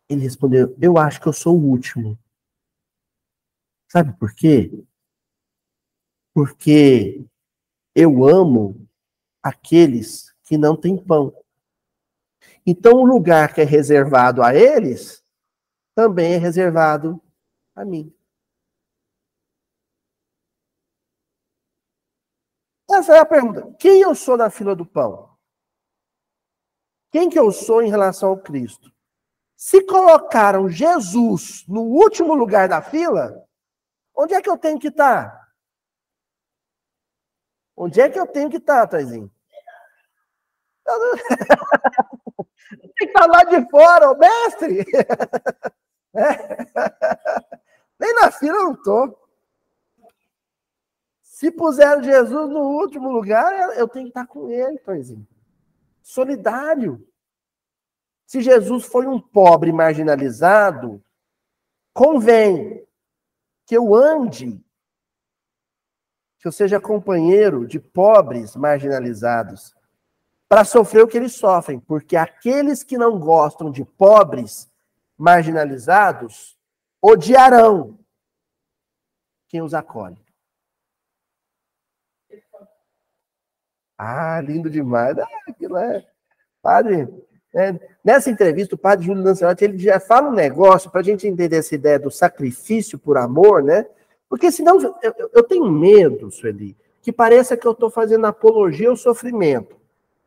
Ele respondeu: Eu acho que eu sou o último. Sabe por quê? Porque eu amo aqueles que não têm pão. Então, o lugar que é reservado a eles também é reservado a mim. Essa é a pergunta. Quem eu sou na fila do pão? Quem que eu sou em relação ao Cristo? Se colocaram Jesus no último lugar da fila, onde é que eu tenho que estar? Onde é que eu tenho que estar, Taizinho? Tem que estar lá de fora, ô mestre! É. Nem na fila eu não estou. Se puseram Jesus no último lugar, eu tenho que estar com ele, Toizinho. Solidário. Se Jesus foi um pobre marginalizado, convém que eu ande que eu seja companheiro de pobres marginalizados, para sofrer o que eles sofrem, porque aqueles que não gostam de pobres marginalizados odiarão quem os acolhe. Ah, lindo demais. Ah, aquilo é. Padre, é, nessa entrevista, o padre Júlio Lancelotti, ele já fala um negócio para a gente entender essa ideia do sacrifício por amor, né? Porque senão eu, eu tenho medo, Sueli, que pareça que eu estou fazendo apologia ao sofrimento.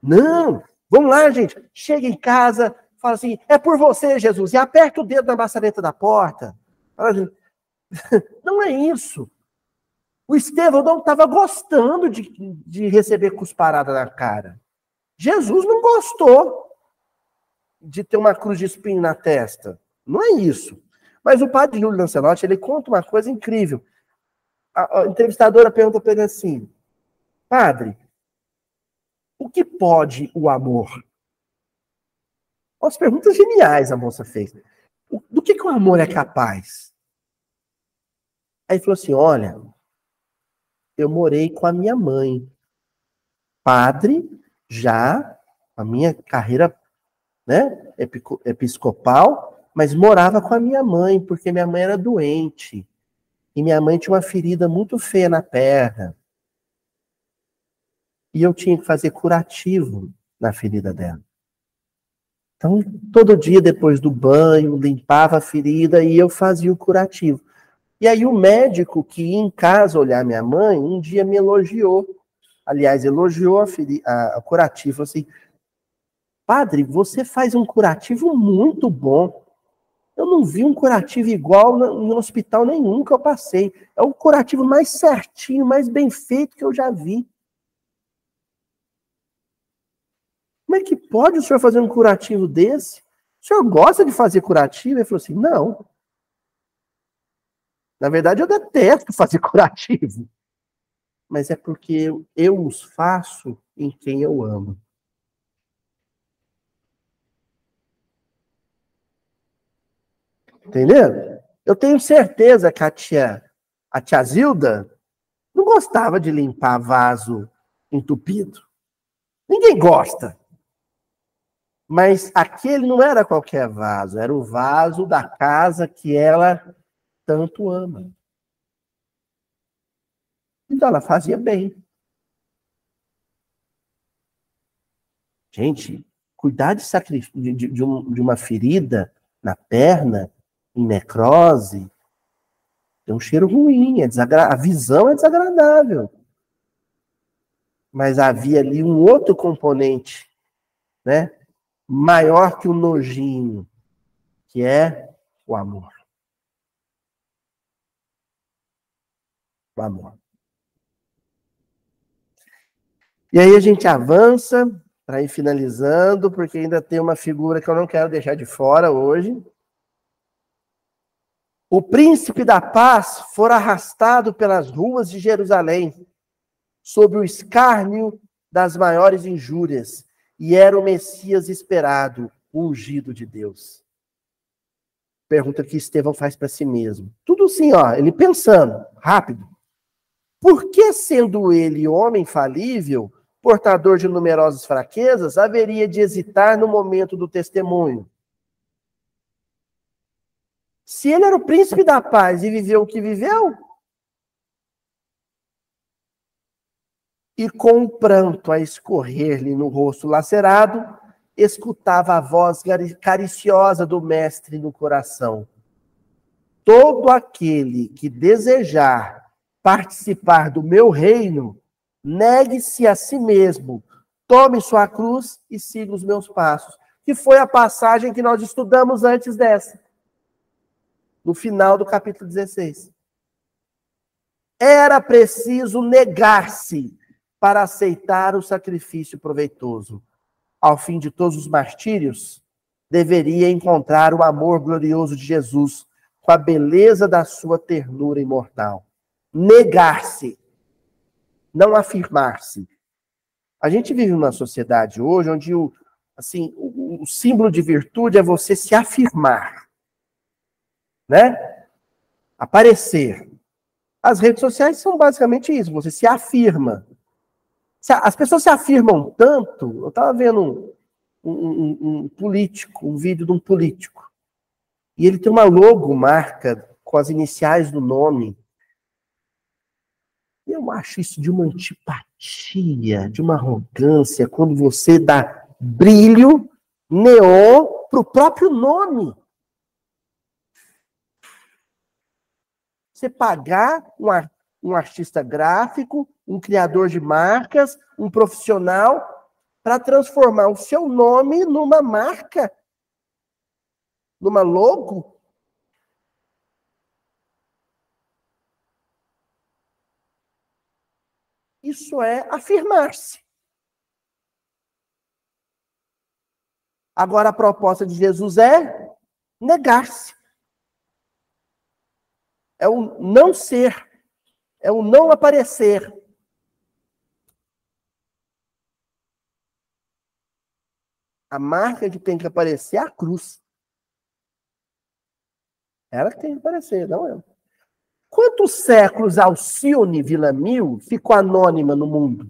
Não! Vamos lá, gente. Chega em casa, fala assim: é por você, Jesus, e aperta o dedo na maçaneta da porta. Assim, não é isso. O Estevão não estava gostando de, de receber cusparada na cara. Jesus não gostou de ter uma cruz de espinho na testa. Não é isso. Mas o padre Júlio Lancelotti, ele conta uma coisa incrível. A, a entrevistadora pergunta para ele assim, padre, o que pode o amor? As perguntas geniais a moça fez. Do que, que o amor é capaz? Aí falou assim, olha, eu morei com a minha mãe. Padre, já, a minha carreira né, episcopal, mas morava com a minha mãe, porque minha mãe era doente. E minha mãe tinha uma ferida muito feia na perna. E eu tinha que fazer curativo na ferida dela. Então, todo dia depois do banho, limpava a ferida e eu fazia o curativo. E aí o médico que ia em casa olhar minha mãe, um dia me elogiou. Aliás, elogiou a, a, a curativo assim. Padre, você faz um curativo muito bom. Eu não vi um curativo igual no hospital nenhum que eu passei. É o curativo mais certinho, mais bem feito que eu já vi. Como é que pode o senhor fazer um curativo desse? O senhor gosta de fazer curativo? Ele falou assim: não. Na verdade, eu detesto fazer curativo. Mas é porque eu, os faço em quem eu amo. Entendeu? Eu tenho certeza que a tia, a tia Zilda não gostava de limpar vaso entupido. Ninguém gosta. Mas aquele não era qualquer vaso, era o vaso da casa que ela tanto ama. Então ela fazia bem. Gente, cuidar de, de, de, um, de uma ferida na perna, em necrose, tem um cheiro ruim, é desagra... a visão é desagradável. Mas havia ali um outro componente, né? Maior que o nojinho, que é o amor. amor. E aí a gente avança para ir finalizando, porque ainda tem uma figura que eu não quero deixar de fora hoje. O príncipe da paz for arrastado pelas ruas de Jerusalém, sob o escárnio das maiores injúrias, e era o Messias esperado, ungido de Deus. Pergunta que Estevão faz para si mesmo. Tudo assim, ó, ele pensando, rápido. Por que, sendo ele homem falível, portador de numerosas fraquezas, haveria de hesitar no momento do testemunho? Se ele era o príncipe da paz e viveu o que viveu, e com o pranto a escorrer-lhe no rosto lacerado, escutava a voz cariciosa do mestre no coração. Todo aquele que desejar participar do meu reino, negue-se a si mesmo, tome sua cruz e siga os meus passos. Que foi a passagem que nós estudamos antes dessa, no final do capítulo 16. Era preciso negar-se para aceitar o sacrifício proveitoso. Ao fim de todos os martírios, deveria encontrar o amor glorioso de Jesus com a beleza da sua ternura imortal negar-se, não afirmar-se. A gente vive numa sociedade hoje onde o, assim, o, o símbolo de virtude é você se afirmar, né? Aparecer. As redes sociais são basicamente isso, você se afirma. As pessoas se afirmam tanto, eu estava vendo um, um, um, político, um vídeo de um político, e ele tem uma logo marca com as iniciais do nome. Eu acho isso de uma antipatia, de uma arrogância, quando você dá brilho, neon, para o próprio nome. Você pagar um, um artista gráfico, um criador de marcas, um profissional, para transformar o seu nome numa marca, numa logo. Isso é afirmar-se. Agora, a proposta de Jesus é negar-se. É o não ser. É o não aparecer. A marca que tem que aparecer é a cruz. Ela que tem que aparecer, não eu. Quantos séculos Alcione Villamil ficou anônima no mundo?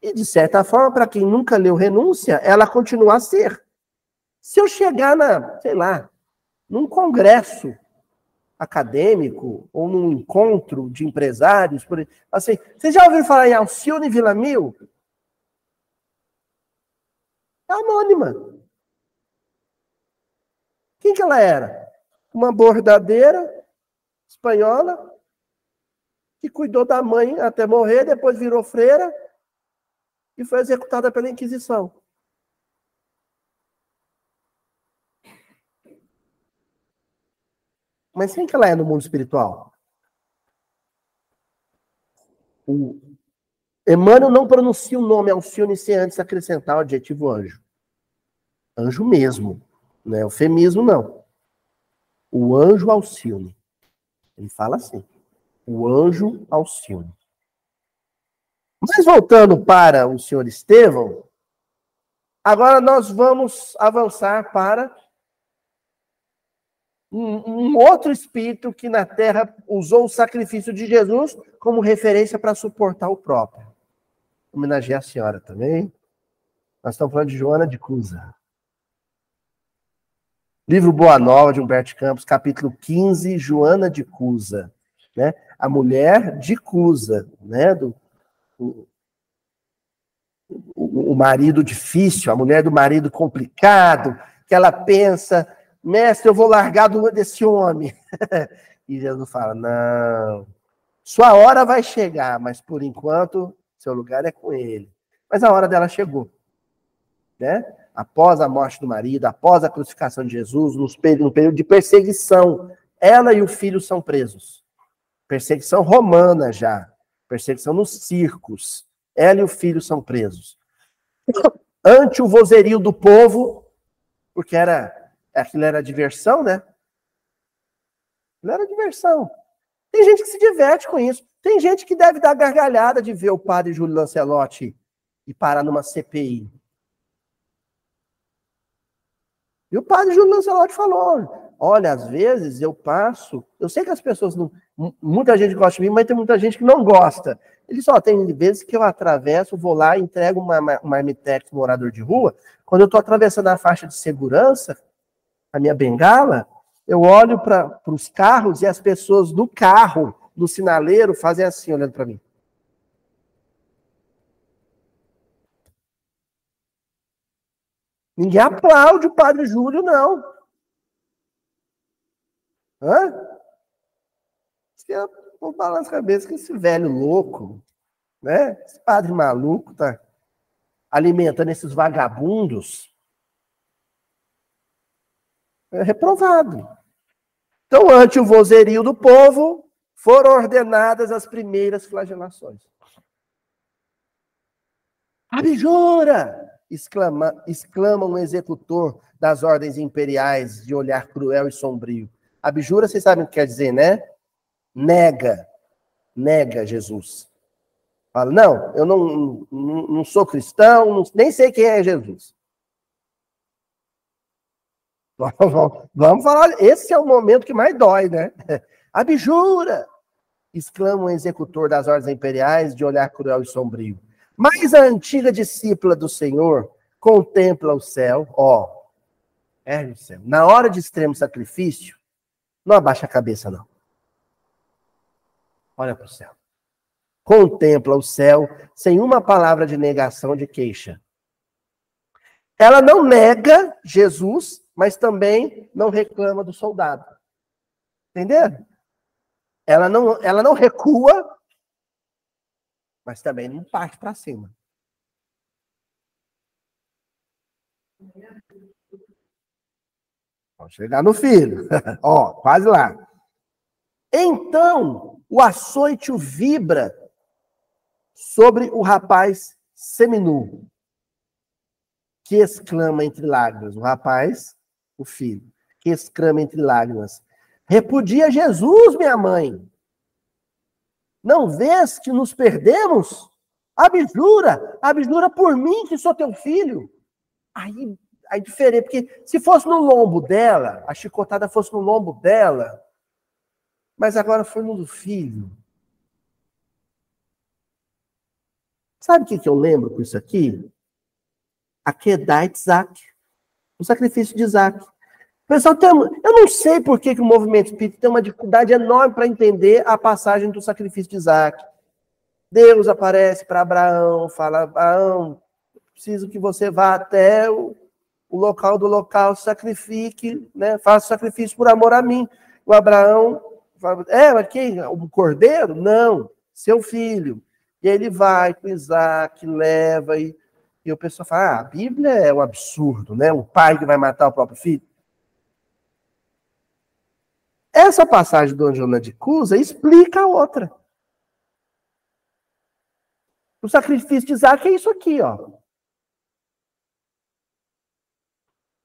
E, de certa forma, para quem nunca leu Renúncia, ela continua a ser. Se eu chegar na, sei lá, num congresso acadêmico ou num encontro de empresários, por assim, vocês já ouviram falar em Alcione Villamil? É anônima. Quem que ela era? Uma bordadeira espanhola que cuidou da mãe até morrer, depois virou freira e foi executada pela Inquisição. Mas quem que ela é no mundo espiritual? O Emmanuel não pronuncia o nome Alcione sem antes acrescentar o adjetivo anjo. Anjo mesmo, não é eufemismo, não. O anjo Alcione. Ele fala assim. O anjo Alcione. Mas voltando para o senhor Estevão, agora nós vamos avançar para um, um, outro espírito que na terra usou o sacrifício de Jesus como referência para suportar o próprio. Homenagear a senhora também. Nós estamos falando de Joana de Cusa. Livro Boa Nova, de Humberto Campos, capítulo 15, Joana de Cusa. Né? A mulher de Cusa, né? do, o, o marido difícil, a mulher do marido complicado, que ela pensa, mestre, eu vou largar desse homem. e Jesus fala: não, sua hora vai chegar, mas por enquanto seu lugar é com ele. Mas a hora dela chegou, né? Após a morte do marido, após a crucificação de Jesus, no período de perseguição, ela e o filho são presos. Perseguição romana já perseguição nos circos. Ela e o filho são presos. Ante o vozerio do povo, porque era aquilo era diversão, né? Não era diversão. Tem gente que se diverte com isso. Tem gente que deve dar gargalhada de ver o padre Júlio Lancelotti e parar numa CPI. E o padre Júlio Lancelotti falou: olha, às vezes eu passo, eu sei que as pessoas não, muita gente gosta de mim, mas tem muita gente que não gosta. Ele só tem vezes que eu atravesso, vou lá, entrego uma, uma marmitex morador de rua. Quando eu estou atravessando a faixa de segurança, a minha bengala, eu olho para os carros e as pessoas do carro, do sinaleiro, fazem assim, olhando para mim. Ninguém aplaude o Padre Júlio, não. Hã? que eu balanço a cabeça que esse velho louco, né? Esse padre maluco tá alimentando esses vagabundos. É reprovado. Então, ante o vozerio do povo, foram ordenadas as primeiras flagelações. Abjura! Exclama, exclama um executor das ordens imperiais de olhar cruel e sombrio. Abjura, vocês sabem o que quer dizer, né? nega, nega Jesus. Fala, não, eu não, não, não sou cristão, não, nem sei quem é Jesus. Vamos falar, esse é o momento que mais dói, né? Abjura! exclama o executor das ordens imperiais de olhar cruel e sombrio. Mas a antiga discípula do Senhor contempla o céu, ó, é o céu. Na hora de extremo sacrifício, não abaixa a cabeça, não. Olha para o céu. Contempla o céu sem uma palavra de negação, de queixa. Ela não nega Jesus, mas também não reclama do soldado. Entenderam? Ela não, ela não recua, mas também não parte para cima. Vamos chegar no filho. Ó, quase lá. Então, o açoite vibra sobre o rapaz seminu, que exclama entre lágrimas. O rapaz, o filho, que exclama entre lágrimas: Repudia Jesus, minha mãe. Não vês que nos perdemos? Abjura, abjura por mim que sou teu filho. Aí, aí diferente, porque se fosse no lombo dela, a chicotada fosse no lombo dela, mas agora foi no do filho. Sabe o que, que eu lembro com isso aqui? A Kedai Isaac. O sacrifício de Isaac. Pessoal, eu não sei por que, que o movimento espírita tem uma dificuldade enorme para entender a passagem do sacrifício de Isaac. Deus aparece para Abraão, fala: Abraão, preciso que você vá até o, o local do local, sacrifique, né, faça sacrifício por amor a mim. O Abraão fala: É, mas quem? O cordeiro? Não, seu filho. E ele vai com Isaac, leva, e, e o pessoal fala: ah, a Bíblia é um absurdo, né? Um pai que vai matar o próprio filho. Essa passagem do Anjona de Cusa explica a outra. O sacrifício de Isaac é isso aqui, ó.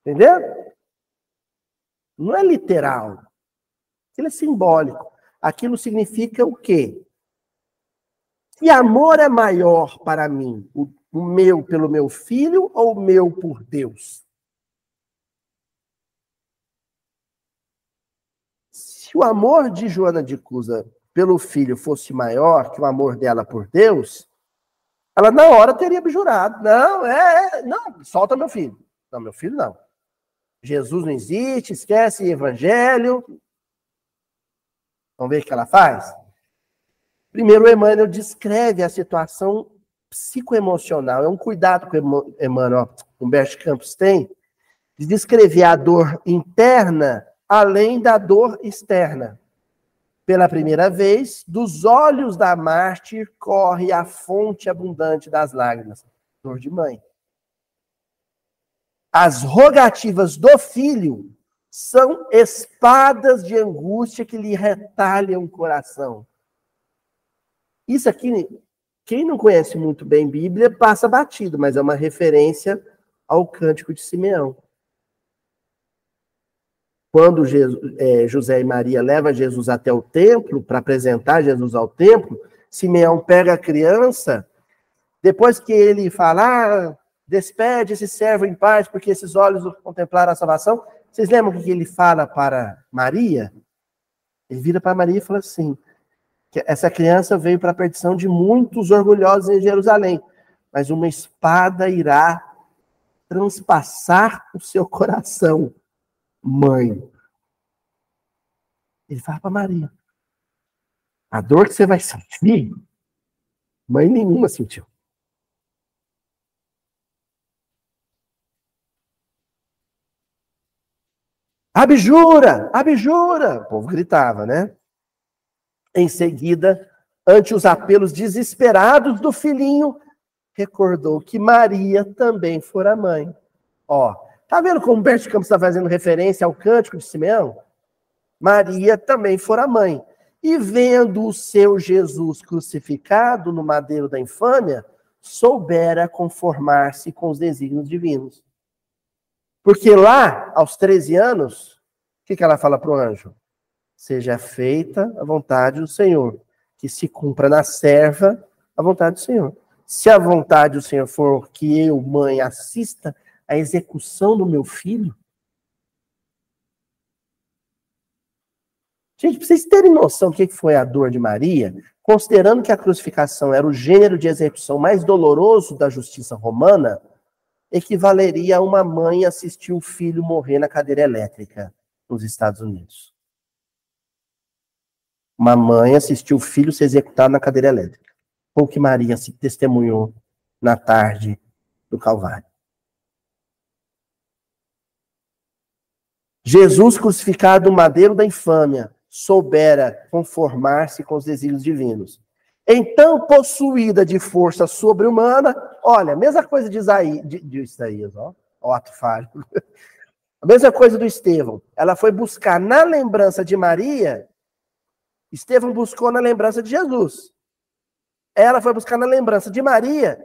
Entendeu? Não é literal. Aquilo é simbólico. Aquilo significa o quê? Se amor é maior para mim, o, o meu pelo meu filho ou o meu por Deus? Se o amor de Joana de Cusa pelo filho fosse maior que o amor dela por Deus, ela na hora teria abjurado. Não, é, é, não, solta meu filho. Não, meu filho não. Jesus não existe, esquece evangelho. Vamos ver o que ela faz? Primeiro, Emmanuel descreve a situação psicoemocional. É um cuidado que o Emmanuel Humberto Campos tem de descrever a dor interna além da dor externa. Pela primeira vez, dos olhos da mártir corre a fonte abundante das lágrimas. Dor de mãe. As rogativas do filho são espadas de angústia que lhe retalham o coração. Isso aqui, quem não conhece muito bem Bíblia, passa batido, mas é uma referência ao cântico de Simeão quando Jesus, é, José e Maria levam Jesus até o templo, para apresentar Jesus ao templo, Simeão pega a criança, depois que ele fala, ah, despede esse servo em paz, porque esses olhos contemplaram a salvação. Vocês lembram o que ele fala para Maria? Ele vira para Maria e fala assim: essa criança veio para a perdição de muitos orgulhosos em Jerusalém, mas uma espada irá transpassar o seu coração mãe. Ele fala para Maria: a dor que você vai sentir, mãe nenhuma sentiu. Abjura, abjura! O povo gritava, né? Em seguida, ante os apelos desesperados do filhinho, recordou que Maria também fora mãe. Ó, Tá vendo como Humberto Campos está fazendo referência ao cântico de Simeão? Maria também fora mãe. E vendo o seu Jesus crucificado no madeiro da infâmia, soubera conformar-se com os desígnios divinos. Porque lá, aos 13 anos, o que, que ela fala para o anjo? Seja feita a vontade do Senhor, que se cumpra na serva a vontade do Senhor. Se a vontade do Senhor for que eu, mãe, assista a execução do meu filho? Gente, para vocês terem noção do que foi a dor de Maria, considerando que a crucificação era o gênero de execução mais doloroso da justiça romana, equivaleria a uma mãe assistir o filho morrer na cadeira elétrica nos Estados Unidos. Uma mãe assistiu o filho ser executado na cadeira elétrica. Ou que Maria se testemunhou na tarde do Calvário. Jesus crucificado no madeiro da infâmia, soubera conformar-se com os desígnios divinos. Então, possuída de força sobre-humana, olha, mesma coisa de Isaías, de, de Isaías ó, ó, ato falho. A mesma coisa do Estevão. Ela foi buscar na lembrança de Maria, Estevão buscou na lembrança de Jesus. Ela foi buscar na lembrança de Maria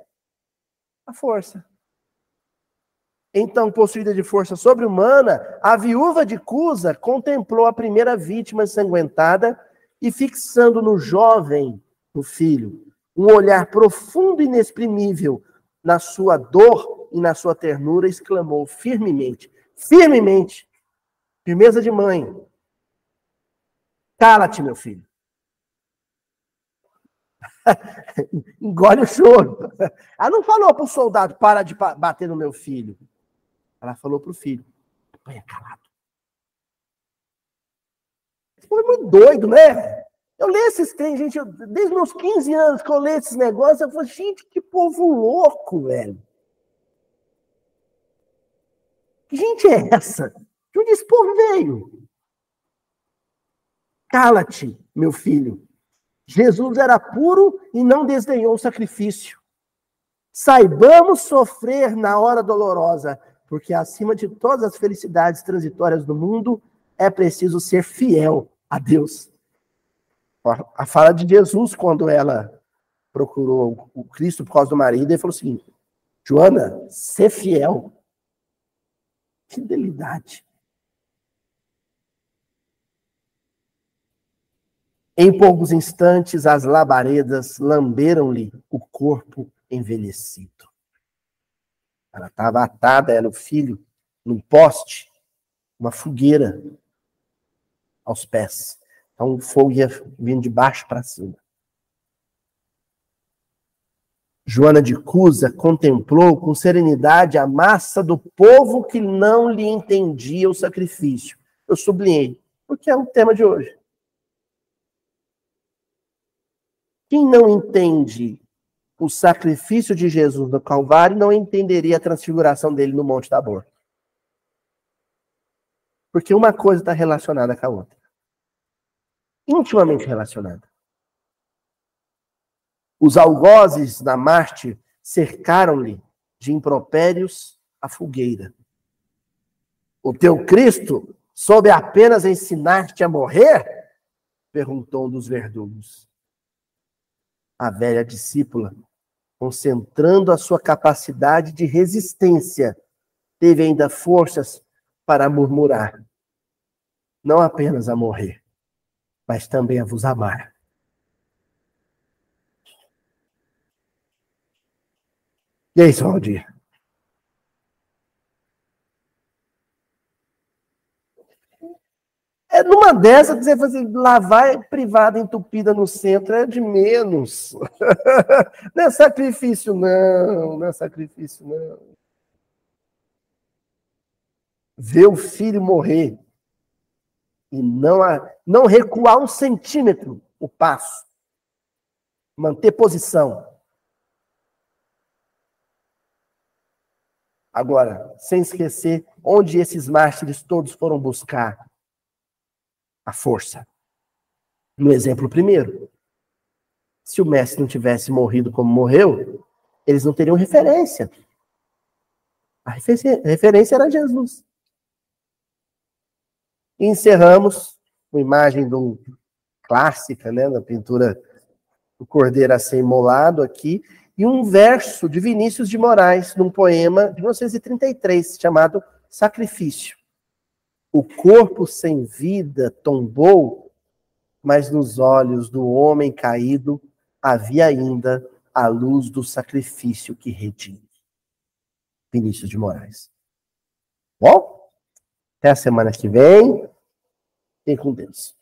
a força. Então, possuída de força sobre-humana, a viúva de Cusa contemplou a primeira vítima ensanguentada e, fixando no jovem, no filho, um olhar profundo e inexprimível na sua dor e na sua ternura, exclamou firmemente: firmemente, firmeza de mãe. Cala-te, meu filho. Engole o choro. Ela não falou para o soldado: para de bater no meu filho. Ela falou para o filho: põe calado. Foi muito doido, né? Eu leio esses trem, gente, eu, desde meus 15 anos que eu leio esses negócios, eu falo, gente, que povo louco, velho. Que gente é essa? De onde esse povo veio? Cala-te, meu filho. Jesus era puro e não desdenhou o sacrifício. Saibamos sofrer na hora dolorosa, porque acima de todas as felicidades transitórias do mundo, é preciso ser fiel a Deus. A fala de Jesus, quando ela procurou o Cristo por causa do marido, ele falou o seguinte: Joana, ser fiel. Fidelidade. Em poucos instantes, as labaredas lamberam-lhe o corpo envelhecido. Ela estava atada, ela, o filho, num poste, uma fogueira aos pés. Então o fogo ia vindo de baixo para cima. Joana de Cusa contemplou com serenidade a massa do povo que não lhe entendia o sacrifício. Eu sublinhei, porque é o tema de hoje. Quem não entende o sacrifício de Jesus no Calvário, não entenderia a transfiguração dele no Monte Tabor. Porque uma coisa está relacionada com a outra. Intimamente relacionada. Os algozes da Marte cercaram-lhe de impropérios a fogueira. O teu Cristo soube apenas ensinar-te a morrer? Perguntou um dos verdugos. A velha discípula concentrando a sua capacidade de resistência, teve ainda forças para murmurar. Não apenas a morrer, mas também a vos amar. E aí, Valdir? É numa dessa que você fala assim, lá vai privada entupida no centro, é de menos. não é sacrifício, não, não é sacrifício, não. Ver o filho morrer e não, não recuar um centímetro o passo, manter posição. Agora, sem esquecer onde esses mártires todos foram buscar a força. No exemplo primeiro, se o mestre não tivesse morrido como morreu, eles não teriam referência. A referência era Jesus. E encerramos com imagem um clássica, né, da pintura do Cordeiro a ser imolado aqui, e um verso de Vinícius de Moraes, num poema de 1933, chamado Sacrifício. O corpo sem vida tombou, mas nos olhos do homem caído havia ainda a luz do sacrifício que redime. Vinícius de Moraes. Bom, até a semana que vem. Fiquem com Deus.